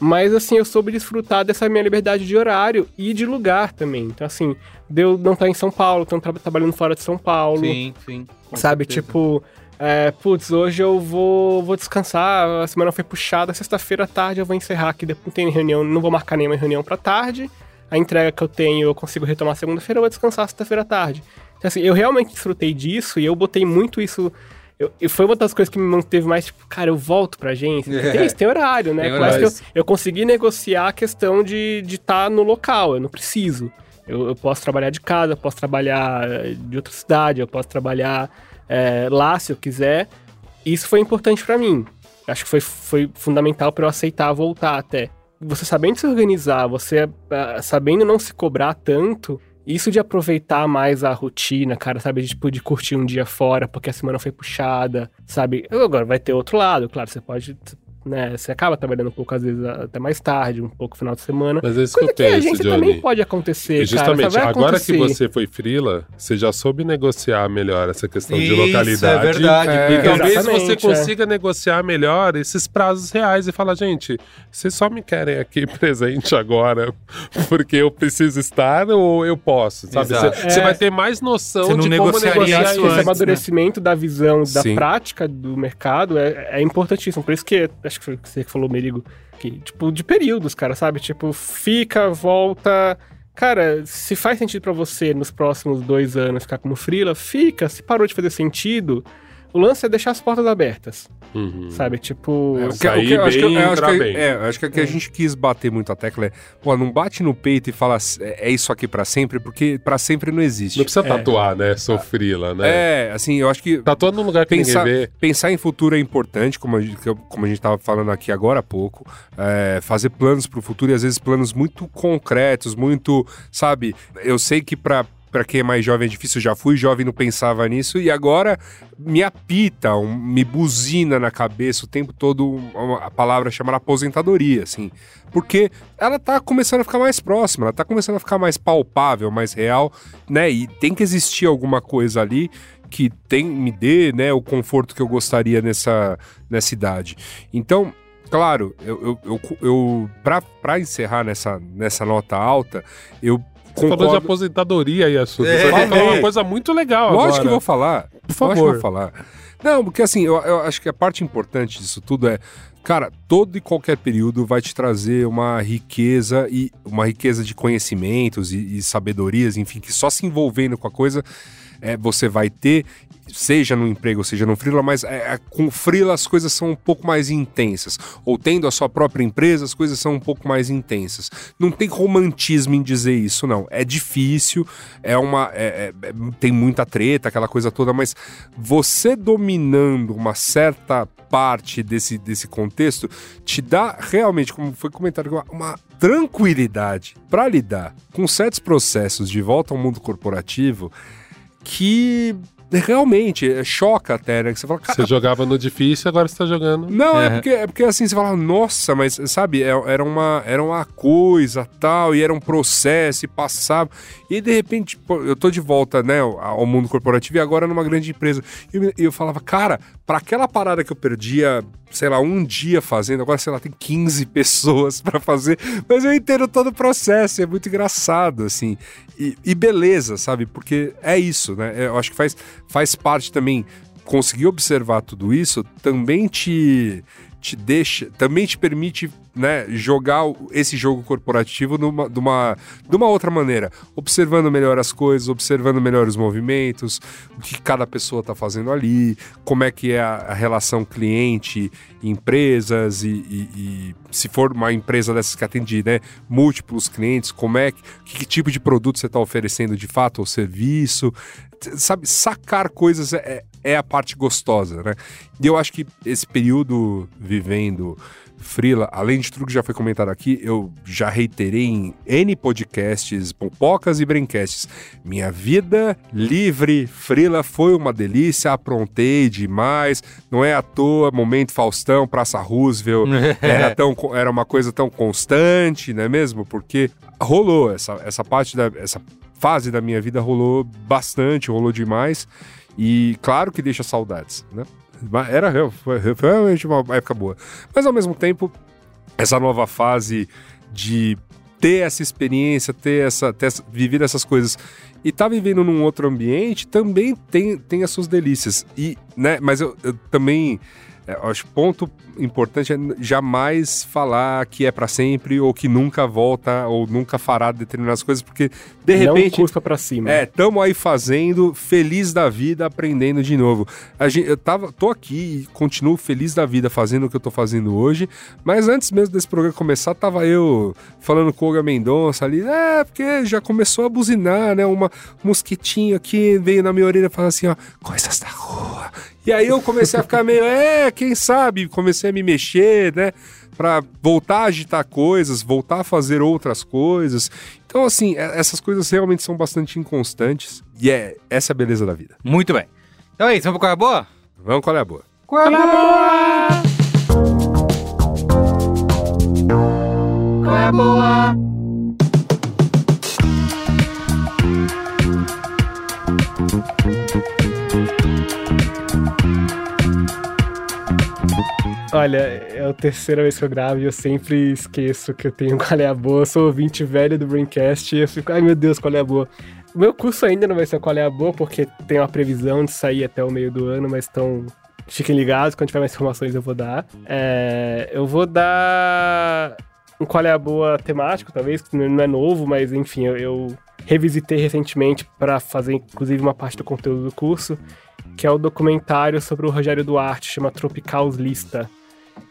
Mas, assim, eu soube desfrutar dessa minha liberdade de horário e de lugar também. Então, assim, deu não estar em São Paulo, então tra trabalhando fora de São Paulo. Sim, sim. Sabe, certeza. tipo, é, putz, hoje eu vou, vou descansar, a semana foi puxada, sexta-feira à tarde eu vou encerrar aqui, depois não tem reunião, não vou marcar nenhuma reunião pra tarde. A entrega que eu tenho eu consigo retomar segunda-feira, eu vou descansar sexta-feira à tarde. Então, assim, eu realmente desfrutei disso e eu botei muito isso. Eu, e foi uma das coisas que me manteve mais, tipo, cara, eu volto pra agência. É. Tem tem horário, né? Tem horário. eu, eu consegui negociar a questão de estar no local, eu não preciso. Eu, eu posso trabalhar de casa, eu posso trabalhar eh, de outra cidade, eu posso trabalhar eh, lá se eu quiser. Isso foi importante pra mim. Acho que foi, foi fundamental pra eu aceitar voltar até. Você sabendo se organizar, você ah, sabendo não se cobrar tanto, isso de aproveitar mais a rotina, cara, sabe? Tipo, de curtir um dia fora porque a semana foi puxada, sabe? Agora vai ter outro lado, claro, você pode. Né, você acaba trabalhando um pouco, às vezes, até mais tarde, um pouco no final de semana. Mas é isso que Coisa eu que a penso, também pode acontecer, E justamente, cara. agora acontecer. que você foi frila, você já soube negociar melhor essa questão de Isso, localidade. é verdade. É, E talvez você é. consiga negociar melhor esses prazos reais e falar, gente, vocês só me querem aqui presente agora porque eu preciso estar ou eu posso, sabe? Exato. Você você É. vai ter mais noção Você não de como negociaria negociar isso Esse antes, né? amadurecimento da visão, da Sim. prática do mercado é, é importantíssimo. Por isso que, acho que foi você que falou, Merigo, que, tipo, de períodos, cara, sabe? Tipo, fica, volta. Cara, se faz sentido pra você nos próximos dois anos ficar como frila, fica. Se parou de fazer sentido, o lance é deixar as portas abertas, Uhum. sabe? Tipo, É, o que- o Sair que eu acho que- eu acho. É, acho que o que a gente quis bater muito a tecla é, pô, não bate no peito e fala é é isso aqui pra sempre, porque pra sempre não existe. Não precisa É. tatuar, né? Sou frila, né? É, assim, eu acho que Tatua num lugar que pensar, ninguém vê. pensar em futuro é importante, como a gente, como a gente tava falando aqui agora há pouco. É, fazer planos pro futuro e às vezes planos muito concretos, muito, sabe? Eu sei que pra. Pra quem é mais jovem é difícil, já fui jovem, não pensava nisso, e agora me apita, um- me buzina na cabeça o tempo todo uma- a palavra chamada aposentadoria, assim. Porque ela tá começando a ficar mais próxima, ela tá começando a ficar mais palpável, mais real, né? E tem que existir alguma coisa ali que tem, me dê né, o conforto que eu gostaria nessa, nessa idade. Então, claro, eu, eu, eu, eu para encerrar nessa, nessa nota alta, eu Você falou de aposentadoria aí, Assunto. É. Você vai falar uma É. coisa muito legal Lógico agora. que eu vou falar. Por favor. Lógico que vou falar. Não, porque assim, eu, eu acho que a parte importante disso tudo é, cara, todo e qualquer período vai te trazer uma riqueza e uma riqueza de conhecimentos e, e sabedorias, enfim, que só se envolvendo com a coisa é, você vai ter, seja no emprego, seja no freela, mas é, é, com freela as coisas são um pouco mais intensas. Ou tendo a sua própria empresa, as coisas são um pouco mais intensas. Não tem romantismo em dizer isso, não. É difícil, é uma. é- é- é- tem muita treta, aquela coisa toda, mas você dominando uma certa parte desse, desse contexto te dá realmente, como foi comentado, uma, uma tranquilidade para lidar com certos processos de volta ao mundo corporativo que realmente é, choca até, né? Que você fala, cara, Você jogava no difícil, agora você tá jogando. não, é É. porque, é porque assim, você fala, nossa, mas sabe, é- era uma, era uma coisa tal, e era um processo, e passava. E aí, de repente, pô, eu tô de volta, né, ao mundo corporativo e agora numa grande empresa. E eu, eu falava, cara, para aquela parada que eu perdia, sei lá, um dia fazendo, agora, sei lá, tem 15 pessoas para fazer, mas eu entendo todo o processo, é muito engraçado, assim. E, e beleza, sabe? Porque é isso, né? Eu acho que faz, faz parte também conseguir observar tudo isso também te, te deixa, também te permite né, jogar esse jogo corporativo numa, de, uma, de uma outra maneira, observando melhor as coisas, observando melhor os movimentos, o que cada pessoa está fazendo ali, como é que é a, a relação cliente, empresas e, e- e se for uma empresa dessas que atende né, múltiplos clientes, como é que, que tipo de produto você está oferecendo de fato ou serviço, sabe, sacar coisas é, é a parte gostosa, né? E eu acho que esse período vivendo Frila, além de tudo que já foi comentado aqui, eu já reiterei em N podcasts, popocas e brincasts. Minha vida livre, Frila foi uma delícia, aprontei demais, não é à toa, momento Faustão, Praça Roosevelt, era, tão, era uma coisa tão constante, não é mesmo? Porque rolou essa, essa parte da. Essa fase da minha vida rolou bastante, rolou demais. E claro que deixa saudades, né? Era realmente uma época boa. Mas ao mesmo tempo, essa nova fase de ter essa experiência, ter essa, ter essa viver essas coisas e tá vivendo num outro ambiente também tem, tem as suas delícias. E, né, mas eu, eu também é, acho ponto importante é jamais falar que é pra sempre ou que nunca volta ou nunca fará determinadas coisas, porque de repente Não cuspa pra cima. é, tamo aí fazendo, feliz da vida, aprendendo de novo. A gente, eu tava, tô aqui e continuo feliz da vida fazendo o que eu tô fazendo hoje, mas antes mesmo desse programa começar, tava eu falando com o Olga Mendonça ali, é, porque já começou a buzinar, né? Uma um mosquitinho aqui veio na minha orelha falando assim, ó, coisas da rua. E aí eu comecei a ficar meio, é, quem sabe? Comecei a me mexer, né? Pra voltar a agitar coisas, voltar a fazer outras coisas. Então, assim, é- essas coisas realmente são bastante inconstantes. E é essa é a beleza da vida. Muito bem. Então é isso, vamos pra qual é a boa? Vamos, qual é a boa? Qual é a boa? Qual é a boa? Olha, é a terceira vez que eu gravo e eu sempre esqueço que eu tenho qual é a boa. Eu sou ouvinte velho do Braincast e eu fico, ai meu Deus, qual é a boa? O meu curso ainda não vai ser qual é a boa, porque tem uma previsão de sair até o meio do ano, mas estão. Fiquem ligados, quando tiver mais informações eu vou dar. É, eu vou dar um qual é a boa temático, talvez, que não é novo, mas enfim, eu, eu revisitei recentemente para fazer inclusive uma parte do conteúdo do curso, que é o documentário sobre o Rogério Duarte, chama Tropicals Lista,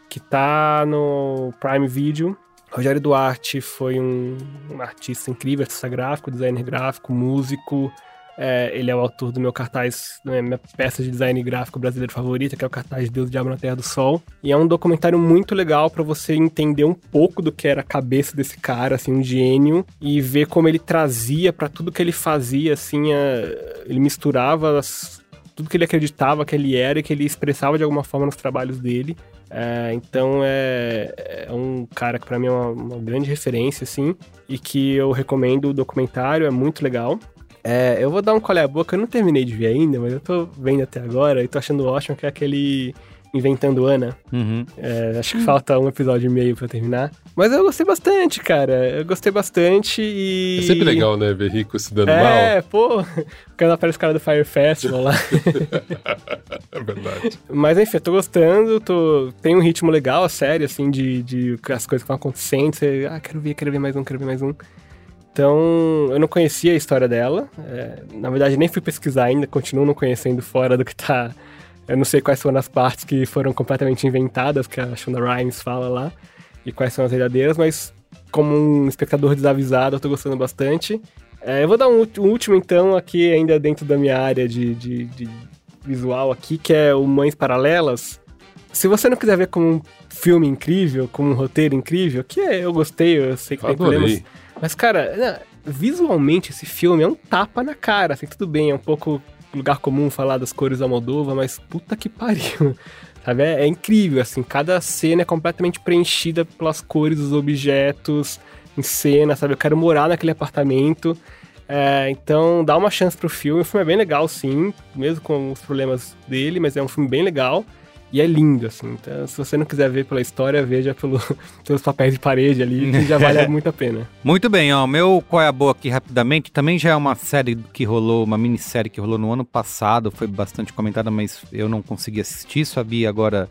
que tá no Prime Video. Rogério Duarte foi um, um artista incrível, artista gráfico, designer gráfico, músico. É, ele é o autor do meu cartaz, minha peça de design gráfico brasileiro favorita, que é o cartaz Deus, Diabo na Terra do Sol. E é um documentário muito legal para você entender um pouco do que era a cabeça desse cara, assim, um gênio, e ver como ele trazia para tudo que ele fazia, assim, a- ele misturava as- tudo que ele acreditava que ele era e que ele expressava de alguma forma nos trabalhos dele. É, então é, é um cara que pra mim é uma, uma grande referência, assim, e que eu recomendo o documentário, é muito legal. É, eu vou dar um colher a boca, eu não terminei de ver ainda, mas eu tô vendo até agora e tô achando ótimo, que é aquele Inventando Ana. Uhum. É, acho que falta um episódio e meio pra terminar. Mas eu gostei bastante, cara. Eu gostei bastante e. É sempre legal, né? Ver rico se dando É, pô. Quando aparece o cara do Fire Festival lá. mal. É verdade. Mas enfim, eu tô gostando, tô... tem um ritmo legal, a série, assim, de, de as coisas que vão acontecendo. Você, ah, quero ver, quero ver mais um, quero ver mais um. Então, eu não conhecia a história dela. é, na verdade, nem fui pesquisar ainda, continuo não conhecendo fora do que tá. Eu não sei quais foram as partes que foram completamente inventadas, que a Shonda Rhimes fala lá, e quais são as verdadeiras, mas como um espectador desavisado, eu tô gostando bastante. É, eu vou dar um, um último, então, aqui, ainda dentro da minha área de, de- de visual aqui, que é o Mães Paralelas. Se você não quiser ver como um filme incrível, como um roteiro incrível, que é, eu gostei, eu sei que tem Adorei. problemas. Mas, cara, visualmente esse filme é um tapa na cara, assim, tudo bem, é um pouco lugar comum falar das cores da Moldova, mas puta que pariu. Sabe? É, é incrível, assim, cada cena é completamente preenchida pelas cores dos objetos em cena, sabe? Eu quero morar naquele apartamento. É, então dá uma chance pro filme. O filme é bem legal, sim, mesmo com os problemas dele, mas é um filme bem legal. E é lindo, assim. Então, se você não quiser ver pela história, veja pelo, pelos papéis de parede ali, que já vale muito a pena. Muito bem, ó. Meu Qual é a Boa aqui rapidamente também já é uma série que rolou, uma minissérie que rolou no ano passado, foi bastante comentada, mas eu não consegui assistir, só vi agora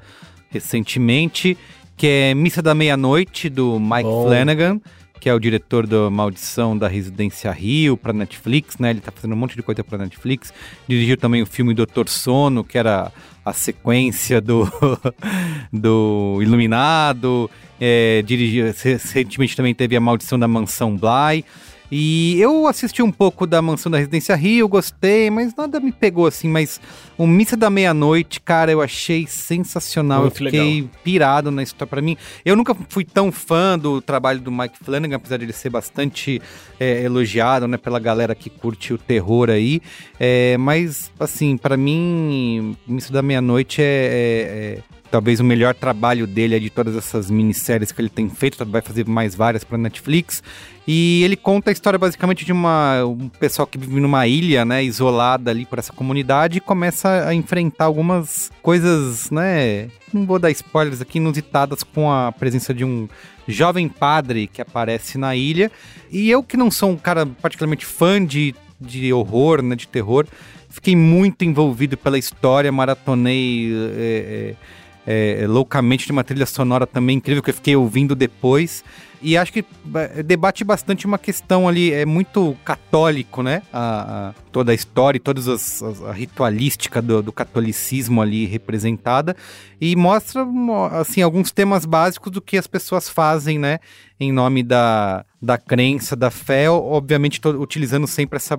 recentemente, que é Missa da Meia-Noite, do Mike Bom. Flanagan, que é o diretor da Maldição da Residência Rio para Netflix, né? Ele tá fazendo um monte de coisa para Netflix. Dirigiu também o filme Doutor Sono, que era a sequência do, do Iluminado. É, dirigiu, recentemente também teve a Maldição da Mansão Bly. E eu assisti um pouco da Mansão da Residência Rio, gostei, mas nada me pegou assim. Mas o Missa da Meia-Noite, cara, eu achei sensacional. Muito eu fiquei pirado na história. Pra mim, eu nunca fui tão fã do trabalho do Mike Flanagan, apesar de ele ser bastante é, elogiado, né, pela galera que curte o terror aí. É, mas, assim, pra mim, Missa da Meia-Noite é, é- é- talvez o melhor trabalho dele é de todas essas minisséries que ele tem feito, vai fazer mais várias para Netflix. E ele conta a história basicamente de uma, um pessoal que vive numa ilha, né, isolada ali por essa comunidade e começa a enfrentar algumas coisas, né, não vou dar spoilers aqui, inusitadas com a presença de um jovem padre que aparece na ilha. E eu que não sou um cara particularmente fã de, de horror, né, de terror, fiquei muito envolvido pela história, maratonei é, é, é, loucamente de uma trilha sonora também incrível que eu fiquei ouvindo depois. E acho que é, debate bastante uma questão ali, é muito católico, né? A, a toda a história e toda as, a ritualística do, do, catolicismo ali representada. E mostra, assim, alguns temas básicos do que as pessoas fazem, né? Em nome da, da crença, da fé, obviamente utilizando sempre essa,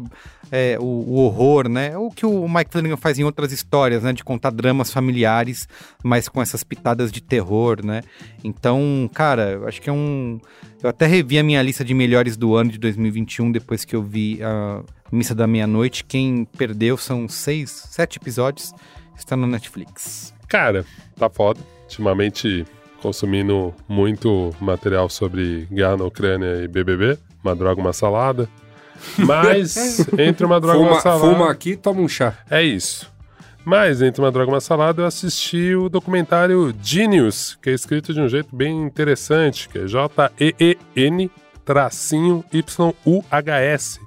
é, o, o, horror, né? O que o Mike Flanagan faz em outras histórias, né? De contar dramas familiares, mas com essas pitadas de terror, né? Então, cara, acho que é um eu até revi a minha lista de melhores do ano de 2021 depois que eu vi a Missa da Meia-Noite. Quem perdeu são seis, sete episódios. Está no Netflix. Cara, tá foda. Ultimamente consumindo muito material sobre guerra na Ucrânia e BBB. Uma droga, uma salada. Mas, entre uma droga e uma salada... Fuma aqui toma um chá. É isso. Mas, entre uma droga e uma salada, eu assisti o documentário Genius, que é escrito de um jeito bem interessante, que é J-E-E-N Y-U-H-S.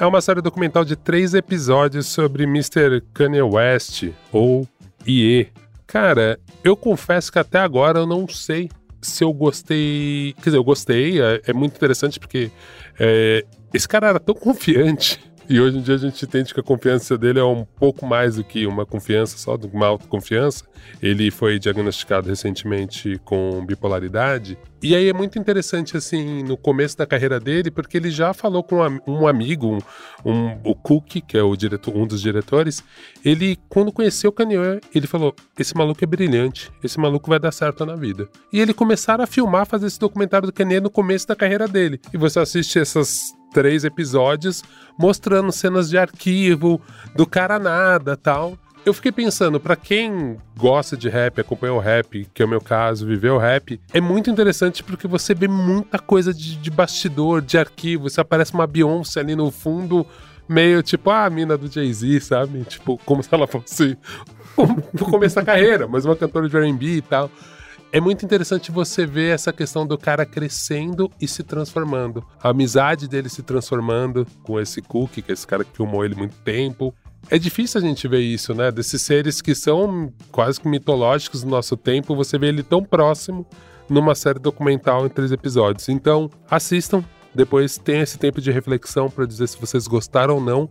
É uma série documental de três episódios sobre Mr. Kanye West, ou IE. Cara, eu confesso que até agora eu não sei se eu gostei. Quer dizer, eu gostei, é, é muito interessante porque é, esse cara era tão confiante e hoje em dia a gente entende que a confiança dele é um pouco mais do que uma confiança, só uma autoconfiança. Ele foi diagnosticado recentemente com bipolaridade. E aí é muito interessante, assim, no começo da carreira dele, porque ele já falou com um amigo, um, um, o Cook, que é o diretor, um dos diretores. Ele, quando conheceu o Kanye, ele falou: Esse maluco é brilhante, esse maluco vai dar certo na vida. E ele começaram a filmar, fazer esse documentário do Kanye no começo da carreira dele. E você assiste essas três episódios mostrando cenas de arquivo do cara nada tal. Eu fiquei pensando, para quem gosta de rap, acompanha o rap, que é o meu caso, viveu o rap, é muito interessante porque você vê muita coisa de, de bastidor, de arquivo. Você aparece uma Beyoncé ali no fundo, meio tipo ah, a mina do Jay-Z, sabe? Tipo, como se ela fosse no começo da carreira, mas uma cantora de R&B e tal é muito interessante você ver essa questão do cara crescendo e se transformando. A amizade dele se transformando com esse Cook, que é esse cara que filmou ele muito tempo. É difícil a gente ver isso, né? Desses seres que são quase que mitológicos no nosso tempo, você vê ele tão próximo numa série documental em três episódios. Então, assistam, depois tenha esse tempo de reflexão para dizer se vocês gostaram ou não.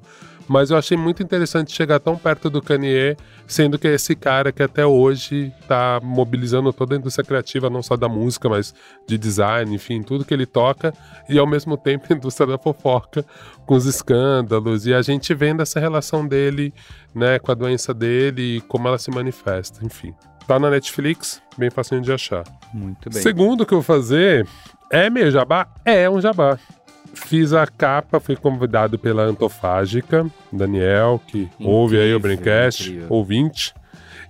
Mas eu achei muito interessante chegar tão perto do Kanye, sendo que é esse cara que até hoje está mobilizando toda a indústria criativa, não só da música, mas de design, enfim, tudo que ele toca, e ao mesmo tempo a indústria da fofoca, com os escândalos, e a gente vendo essa relação dele, né, com a doença dele e como ela se manifesta, enfim. Tá na Netflix, bem fácil de achar. Muito bem. Segundo que eu vou fazer, é meio jabá? É um jabá. Fiz a capa, fui convidado pela Antofágica, Daniel, que incrível, ouve aí o Brincast, ouvinte.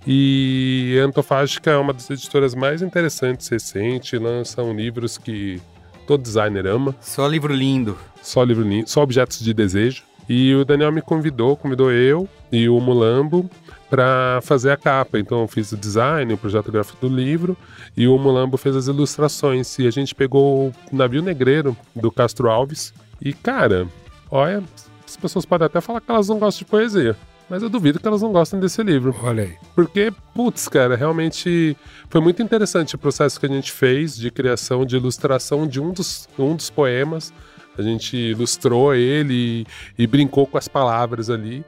E a Antofágica é uma das editoras mais interessantes recente, lançam livros que todo designer ama. Só livro lindo. Só livro lindo, só objetos de desejo. E o Daniel me convidou, convidou eu e o Mulambo para fazer a capa. Então eu fiz o design, o projeto gráfico do livro e o Mulambo fez as ilustrações. E a gente pegou o navio negreiro do Castro Alves. E cara, olha, as pessoas podem até falar que elas não gostam de poesia. Mas eu duvido que elas não gostem desse livro. Olha aí. Porque, putz, cara, realmente foi muito interessante o processo que a gente fez de criação, de ilustração de um dos, um dos poemas. A gente ilustrou ele e, e brincou com as palavras ali.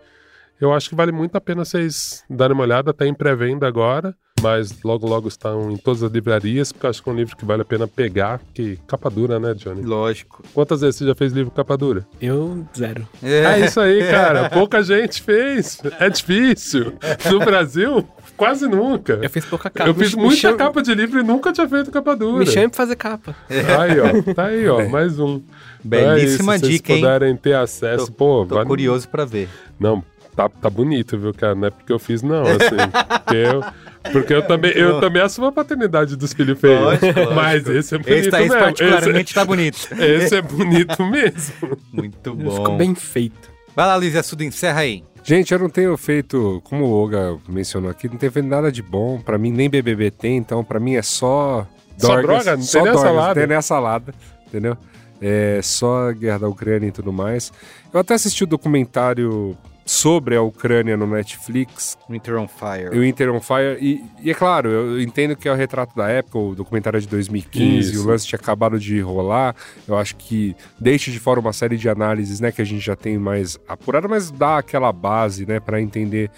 Eu acho que vale muito a pena vocês darem uma olhada, até em pré-venda agora, mas logo logo estão em todas as livrarias, porque acho que é um livro que vale a pena pegar, que capa dura, né, Johnny? Lógico. Quantas vezes você já fez livro capa dura? Eu, zero. É, é isso aí, cara. Pouca gente fez. É difícil. No Brasil, quase nunca. Eu fiz pouca capa. Eu fiz muita chame... capa de livro e nunca tinha feito capa dura. Me chame pra fazer capa. Aí, ó. Tá aí, ó. Mais um. Belíssima é isso, dica, hein? Se puderem ter acesso, tô, pô. Tô vale... curioso pra ver. Não, tá, tá bonito, viu, cara? Não é porque eu fiz, não, assim. porque eu, Porque eu também, eu também assumo a paternidade dos filhos feios. Lógico, lógico. Mas esse é bonito Esse Thaís mesmo. particularmente tá bonito. Esse, esse é bonito mesmo. Muito Ficou bom. bem feito. Vai lá, Luiz Assuda, encerra aí. Gente, eu não tenho feito, como o Olga mencionou aqui, não tenho feito nada de bom. Pra mim, nem BBB tem, então pra mim é só Só dorgas, droga? Não só tem nem a dorgas, salada? Não tem nem a salada, entendeu? É só a guerra da Ucrânia e tudo mais. Eu até assisti o documentário sobre a Ucrânia no Netflix, Winter on Fire. o Inter on Fire, e, e é claro, eu entendo que é o retrato da época, o documentário é de 2015, Isso. o lance tinha acabado de rolar, eu acho que deixa de fora uma série de análises, né, que a gente já tem mais apurada, mas dá aquela base, né, para entender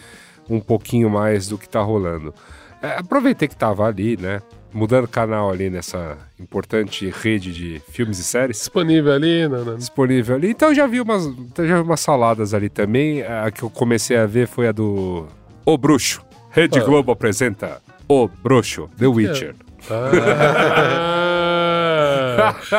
um pouquinho mais do que tá rolando. É, aproveitei que tava ali, né, mudando canal ali nessa importante rede de filmes e séries Disponível ali, não, não. disponível ali. Então eu já vi umas, já vi umas saladas ali também. A que eu comecei a ver foi a do O Bruxo. Rede Ah. Globo apresenta O Bruxo, The Witcher. Ah,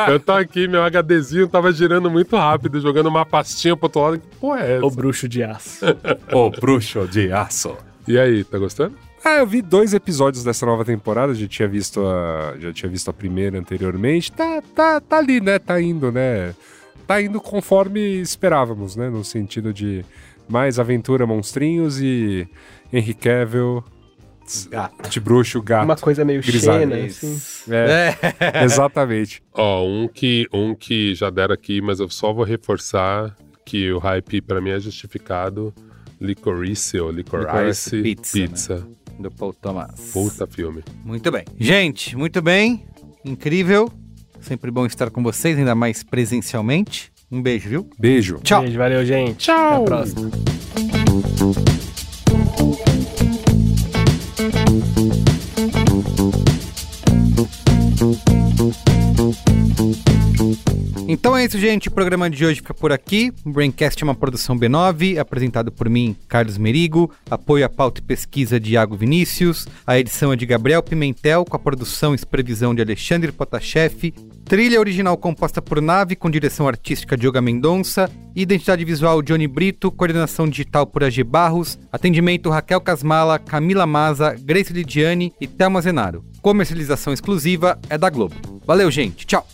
eu tô aqui, meu HDzinho tava girando muito rápido, jogando uma pastinha pro outro lado. Que porra é essa? O bruxo de aço. O Bruxo de Aço. E aí, tá gostando? Ah, eu vi dois episódios dessa nova temporada, já tinha visto a, já tinha visto a primeira anteriormente. Tá, tá, tá ali, né? Tá indo, né? Tá indo conforme esperávamos, né? No sentido de mais aventura, monstrinhos e Henry Cavill, Gato. de bruxo, gato. Uma coisa meio grisalho. Xena, assim. É, exatamente. Ó, um que, um que já deram aqui, mas eu só vou reforçar que o hype pra mim é justificado. Licorice ou Licorice, Licorice Pizza, Pizza. Do Paul Thomas. Puta filme. Muito bem. Gente, muito bem. Incrível. Sempre bom estar com vocês, ainda mais presencialmente. Um beijo, viu? Beijo. Tchau. Beijo, valeu, gente. Tchau. Até a próxima. Então é isso, gente. O programa de hoje fica por aqui. O Braincast é uma produção B9, apresentado por mim, Carlos Merigo. Apoio à pauta e pesquisa de Iago Vinícius. A edição é de Gabriel Pimentel, com a produção e supervisão de Alexandre Potashev. Trilha original composta por Nave, com direção artística de Yoga Mendonça. Identidade visual Johnny Brito. Coordenação digital por AG Barros. Atendimento Raquel Casmala, Camila Maza, Grace Lidiane e Thelma Zenaro. Comercialização exclusiva é da Globo. Valeu, gente. Tchau.